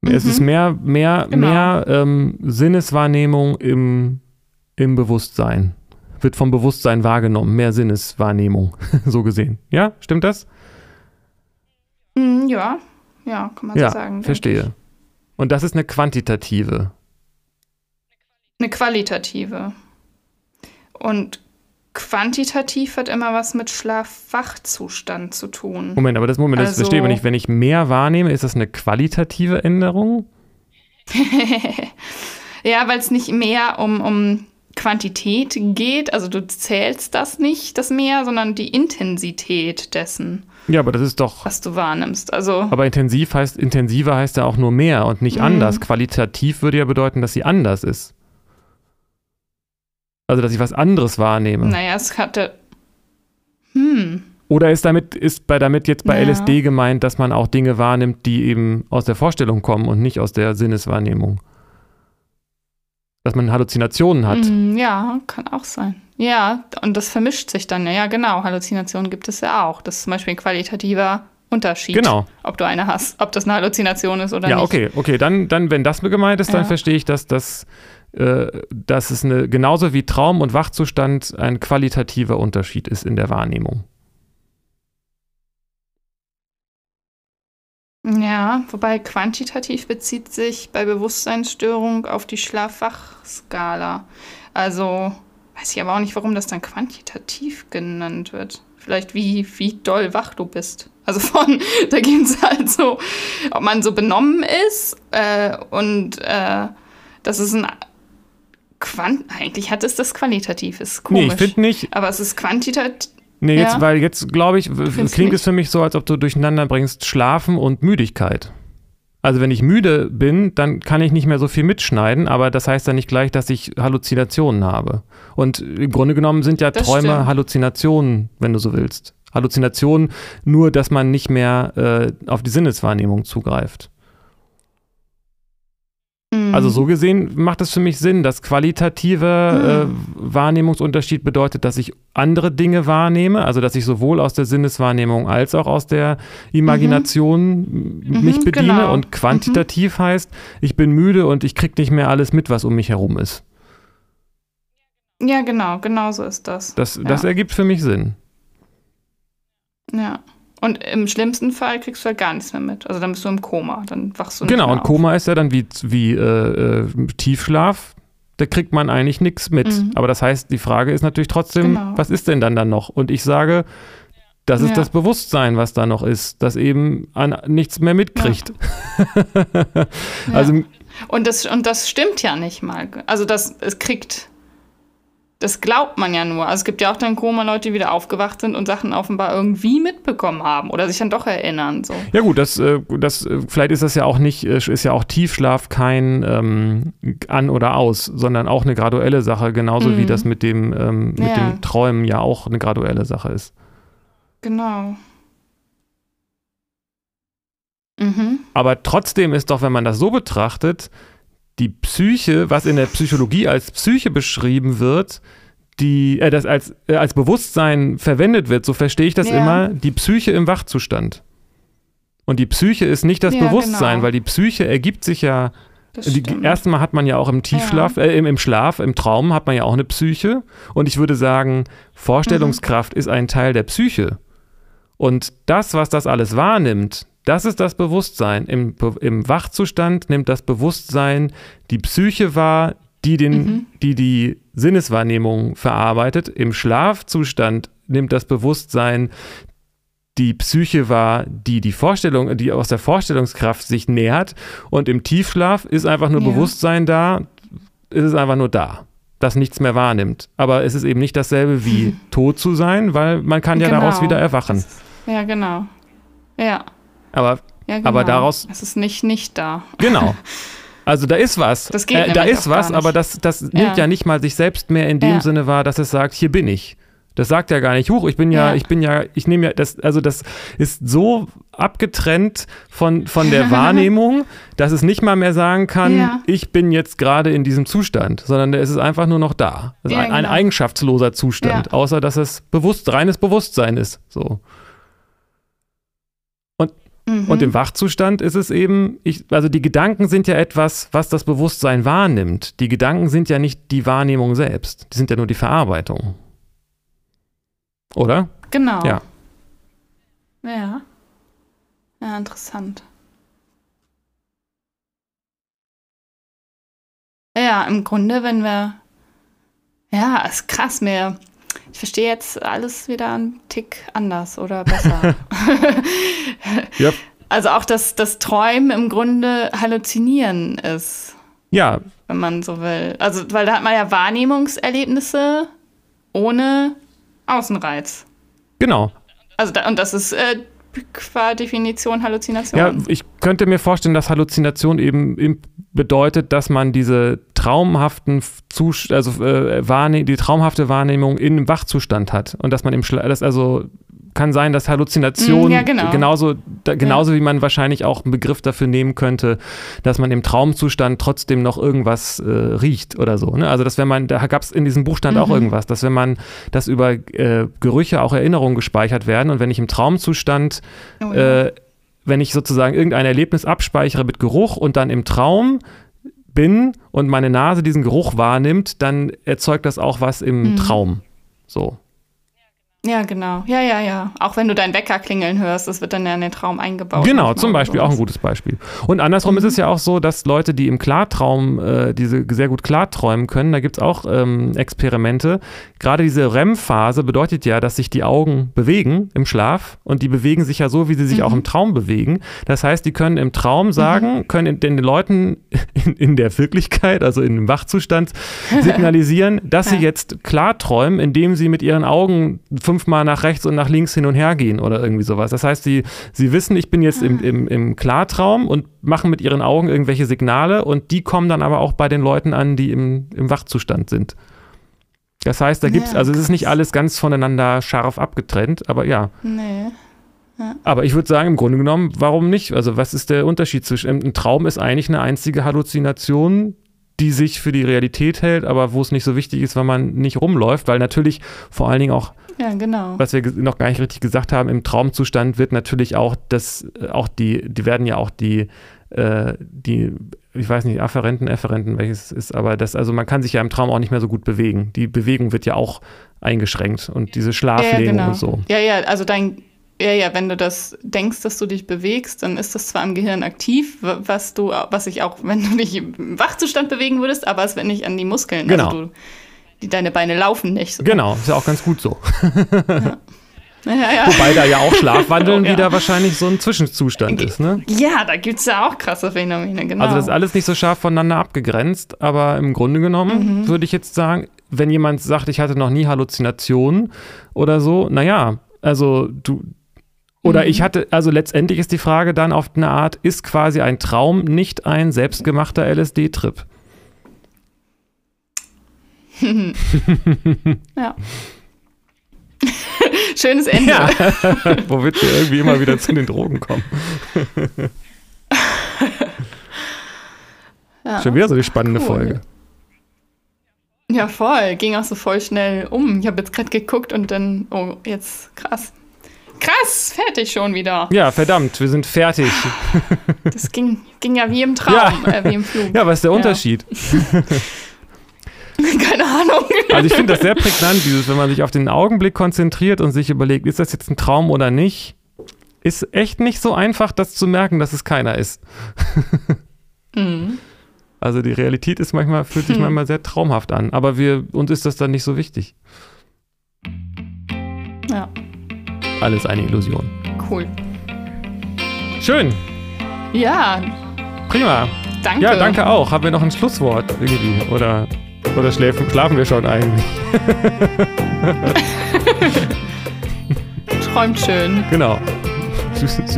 Mhm. Es ist mehr, mehr, genau. mehr ähm, Sinneswahrnehmung im, im Bewusstsein. Wird vom Bewusstsein wahrgenommen, mehr Sinneswahrnehmung, so gesehen. Ja, stimmt das? Mhm, ja, ja, kann man ja, so sagen. Verstehe. Und das ist eine quantitative. Eine qualitative. Und quantitativ hat immer was mit Schlaf-Wach-Zustand zu tun. Moment, aber das Moment, das also, verstehe ich nicht. Wenn ich mehr wahrnehme, ist das eine qualitative Änderung? ja, weil es nicht mehr um, um Quantität geht. Also du zählst das nicht, das Mehr, sondern die Intensität dessen. Ja, aber das ist doch. Was du wahrnimmst. Also. Aber intensiv heißt, intensiver heißt ja auch nur mehr und nicht mhm. anders. Qualitativ würde ja bedeuten, dass sie anders ist. Also, dass ich was anderes wahrnehme. Naja, es hatte. Hm. Oder ist damit, ist bei damit jetzt bei ja. LSD gemeint, dass man auch Dinge wahrnimmt, die eben aus der Vorstellung kommen und nicht aus der Sinneswahrnehmung? Dass man Halluzinationen hat. Mm, ja, kann auch sein. Ja, und das vermischt sich dann. Ja, genau. Halluzinationen gibt es ja auch. Das ist zum Beispiel ein qualitativer Unterschied. Genau. Ob du eine hast, ob das eine Halluzination ist oder ja, nicht. Ja, okay, okay. Dann, dann, wenn das gemeint ist, ja. dann verstehe ich, dass das, äh, dass es eine, genauso wie Traum und Wachzustand ein qualitativer Unterschied ist in der Wahrnehmung. Ja, wobei quantitativ bezieht sich bei Bewusstseinsstörung auf die Schlaf-Wach-Skala. Also weiß ich aber auch nicht, warum das dann quantitativ genannt wird. Vielleicht wie, wie doll wach du bist. Also von, da geht es halt so, ob man so benommen ist äh, und äh, das ist ein Quant eigentlich hat es das qualitativ, ist komisch. Nee, ich finde nicht. Aber es ist quantitativ. Nee, jetzt, ja. weil jetzt glaube ich, klingt es für mich so, als ob du durcheinander bringst Schlafen und Müdigkeit. Also wenn ich müde bin, dann kann ich nicht mehr so viel mitschneiden, aber das heißt ja nicht gleich, dass ich Halluzinationen habe. Und im Grunde genommen sind ja Das Träume stimmt. Halluzinationen, wenn du so willst. Halluzinationen, nur dass man nicht mehr äh, auf die Sinneswahrnehmung zugreift. Mhm. Also so gesehen macht es für mich Sinn, dass qualitative äh, Wahrnehmungsunterschied bedeutet, dass ich andere Dinge wahrnehme, also dass ich sowohl aus der Sinneswahrnehmung als auch aus der Imagination m- mich Mhm, bediene genau. und quantitativ heißt, ich bin müde und ich krieg nicht mehr alles mit, was um mich herum ist. Ja, genau, genau so ist das. Das, das Ja. ergibt für mich Sinn. Ja. Und im schlimmsten Fall kriegst du halt gar nichts mehr mit. Also dann bist du im Koma, dann wachst du nicht Genau, mehr und auf. Koma ist ja dann wie, wie äh, äh, Tiefschlaf. Da kriegt man eigentlich nichts mit. Mhm. Aber das heißt, die Frage ist natürlich trotzdem, Genau. was ist denn dann dann noch? Und ich sage, das ist Ja. das Bewusstsein, was da noch ist, das eben an nichts mehr mitkriegt. Ja. Also Und das, und das stimmt ja nicht mal. Also das es kriegt, das glaubt man ja nur. Also es gibt ja auch dann Koma-Leute, die wieder aufgewacht sind und Sachen offenbar irgendwie mitbekommen haben oder sich dann doch erinnern. So. ja gut, das, äh, das äh, vielleicht ist das ja auch nicht, äh, ist ja auch Tiefschlaf kein ähm, an oder aus, sondern auch eine graduelle Sache, genauso wie Mhm. das mit dem ähm, mit Ja. dem Träumen ja auch eine graduelle Sache ist. Genau. Mhm. Aber trotzdem ist doch, wenn man das so betrachtet, die Psyche, was in der Psychologie als Psyche beschrieben wird, die, äh, das als, äh, als Bewusstsein verwendet wird, so verstehe ich das Ja. immer, die Psyche im Wachzustand. Und die Psyche ist nicht das Ja, Bewusstsein, genau. weil die Psyche ergibt sich ja Das die, erstmal hat man ja auch im Tiefschlaf, äh, im, im Schlaf, im Traum hat man ja auch eine Psyche. Und ich würde sagen, Vorstellungskraft ist ein Teil der Psyche. Und das, was das alles wahrnimmt, das ist das Bewusstsein. Im, im Wachzustand nimmt das Bewusstsein die Psyche wahr, die, den, Mhm. die die Sinneswahrnehmung verarbeitet. Im Schlafzustand nimmt das Bewusstsein die Psyche wahr, die die Vorstellung, die aus der Vorstellungskraft sich nähert. Und im Tiefschlaf ist einfach nur Ja. Bewusstsein da, ist es einfach nur da, das nichts mehr wahrnimmt. Aber es ist eben nicht dasselbe wie tot zu sein, weil man kann ja Genau. daraus wieder erwachen. Ja, genau. Ja. Aber ja genau. Aber daraus- Es ist nicht nicht da. genau. Also da ist was. Das geht äh, da ist was, aber das, das nimmt ja nicht mal sich selbst mehr in dem Ja. Sinne wahr, dass es sagt, hier bin ich. Das sagt ja gar nicht, huch, ich bin ja, Ja. ich bin ja, ich nehme ja, das, also das ist so abgetrennt von, von der Wahrnehmung, dass es nicht mal mehr sagen kann, Ja. ich bin jetzt gerade in diesem Zustand, sondern es ist einfach nur noch da. Das ist Ja, ein, ein genau. eigenschaftsloser Zustand, Ja. außer dass es bewusst, reines Bewusstsein ist. So. Mhm. Und im Wachzustand ist es eben, ich, also die Gedanken sind ja etwas, was das Bewusstsein wahrnimmt. Die Gedanken sind ja nicht die Wahrnehmung selbst, die sind ja nur die Verarbeitung. Oder? Genau. Ja. Ja. Ja, interessant. Ja, im Grunde, wenn wir. Ja, ist krass, mir. Ich verstehe jetzt alles wieder einen Tick anders oder besser. Ja. Also auch, dass das Träumen im Grunde Halluzinieren ist, Ja, wenn man so will. Also, weil da hat man ja Wahrnehmungserlebnisse ohne Außenreiz. genau. Also da, und das ist äh, qua Definition Halluzination. Ja, ich könnte mir vorstellen, dass Halluzination eben, bedeutet, dass man diese traumhaften Zus also äh, die traumhafte Wahrnehmung im Wachzustand hat und dass man im Schla das also kann sein, dass Halluzination Mm, ja, genau. genauso da, genauso wie man wahrscheinlich auch einen Begriff dafür nehmen könnte, dass man im Traumzustand trotzdem noch irgendwas äh, riecht oder so. Ne? Also dass wenn man da gab es in diesem Buchstand auch Mhm. irgendwas, dass wenn man dass über äh, Gerüche auch Erinnerungen gespeichert werden und wenn ich im Traumzustand Oh ja. äh, wenn ich sozusagen irgendein Erlebnis abspeichere mit Geruch und dann im Traum bin und meine Nase diesen Geruch wahrnimmt, dann erzeugt das auch was im Mhm. Traum. So. Ja, genau. Ja, ja, ja. Auch wenn du deinen Wecker klingeln hörst, das wird dann ja in den Traum eingebaut. Genau, zum Beispiel auch ein sowas. gutes Beispiel. Und andersrum ist es ja auch so, dass Leute, die im Klartraum äh, diese sehr gut klarträumen können, da gibt es auch ähm, Experimente. Gerade diese REM-Phase bedeutet ja, dass sich die Augen bewegen im Schlaf und die bewegen sich ja so, wie sie sich auch im Traum bewegen. Das heißt, die können im Traum sagen, können den Leuten in, in der Wirklichkeit, also in dem Wachzustand, signalisieren, dass sie Ja. jetzt klarträumen, indem sie mit ihren Augen fünfmal nach rechts und nach links hin und her gehen oder irgendwie sowas. Das heißt, sie, sie wissen, ich bin jetzt im, im, im Klartraum und machen mit ihren Augen irgendwelche Signale und die kommen dann aber auch bei den Leuten an, die im, im Wachzustand sind. Das heißt, da gibt es, ja, also es ist nicht alles ganz voneinander scharf abgetrennt, aber ja. Nee. Ja. Aber ich würde sagen, im Grunde genommen, warum nicht? Also, was ist der Unterschied zwischen. Ein Traum ist eigentlich eine einzige Halluzination, die sich für die Realität hält, aber wo es nicht so wichtig ist, weil man nicht rumläuft, weil natürlich vor allen Dingen auch, ja, genau. was wir noch gar nicht richtig gesagt haben, im Traumzustand wird natürlich auch das, auch die, die werden ja auch die, äh, die, ich weiß nicht, Afferenten, Efferenten, welches ist, aber das, also man kann sich ja im Traum auch nicht mehr so gut bewegen. Die Bewegung wird ja auch eingeschränkt und diese Schlaflegung ja, genau. und so. Ja, ja, also dein ja, ja, wenn du das denkst, dass du dich bewegst, dann ist das zwar im Gehirn aktiv, was du, was ich auch, wenn du dich im Wachzustand bewegen würdest, aber es wird nicht an die Muskeln. Genau. Also du, die, deine Beine laufen nicht. So. Genau, ist ja auch ganz gut so. Ja. Ja, ja. Wobei da ja auch Schlafwandeln oh, wieder wahrscheinlich so ein Zwischenzustand ist, ne? Ja, da gibt es ja auch krasse Phänomene, genau. Also das ist alles nicht so scharf voneinander abgegrenzt, aber im Grunde genommen mhm. würde ich jetzt sagen, wenn jemand sagt, ich hatte noch nie Halluzinationen oder so, naja, also du, oder mhm. ich hatte, also letztendlich ist die Frage dann auf eine Art, ist quasi ein Traum nicht ein selbstgemachter LSD-Trip? ja. Schönes Ende. Ja. Womit wir irgendwie immer wieder zu den Drogen kommen. ja. Schon wieder so eine spannende cool. Folge. Ja, voll. Ging auch so voll schnell um. Ich habe jetzt gerade geguckt und dann, oh, jetzt krass. Krass, fertig schon wieder. Ja, verdammt, wir sind fertig. Das ging, ging ja wie im Traum, ja. Äh, wie im Flug. Ja, was ist der Unterschied? Keine Ahnung. Also ich finde das sehr prägnant, dieses, wenn man sich auf den Augenblick konzentriert und sich überlegt, ist das jetzt ein Traum oder nicht, ist echt nicht so einfach, das zu merken, dass es keiner ist. Mhm. Also die Realität ist manchmal, fühlt sich hm. manchmal sehr traumhaft an, aber wir, uns ist das dann nicht so wichtig. Ja. Alles eine Illusion. Cool. Schön. Ja. Prima. Danke. Ja, danke auch. Haben wir noch ein Schlusswort irgendwie? Oder, oder schläfen, schlafen wir schon eigentlich? Träumt schön. Genau.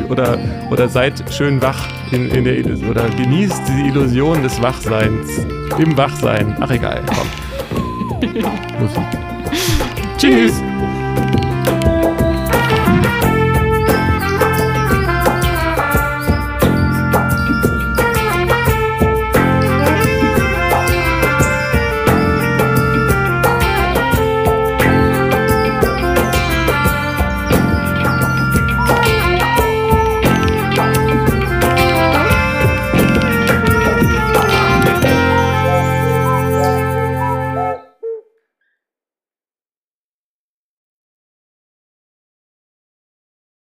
Oder, oder seid schön wach in, in der oder genießt die Illusion des Wachseins. Im Wachsein. Ach egal, komm. Musik. Tschüss.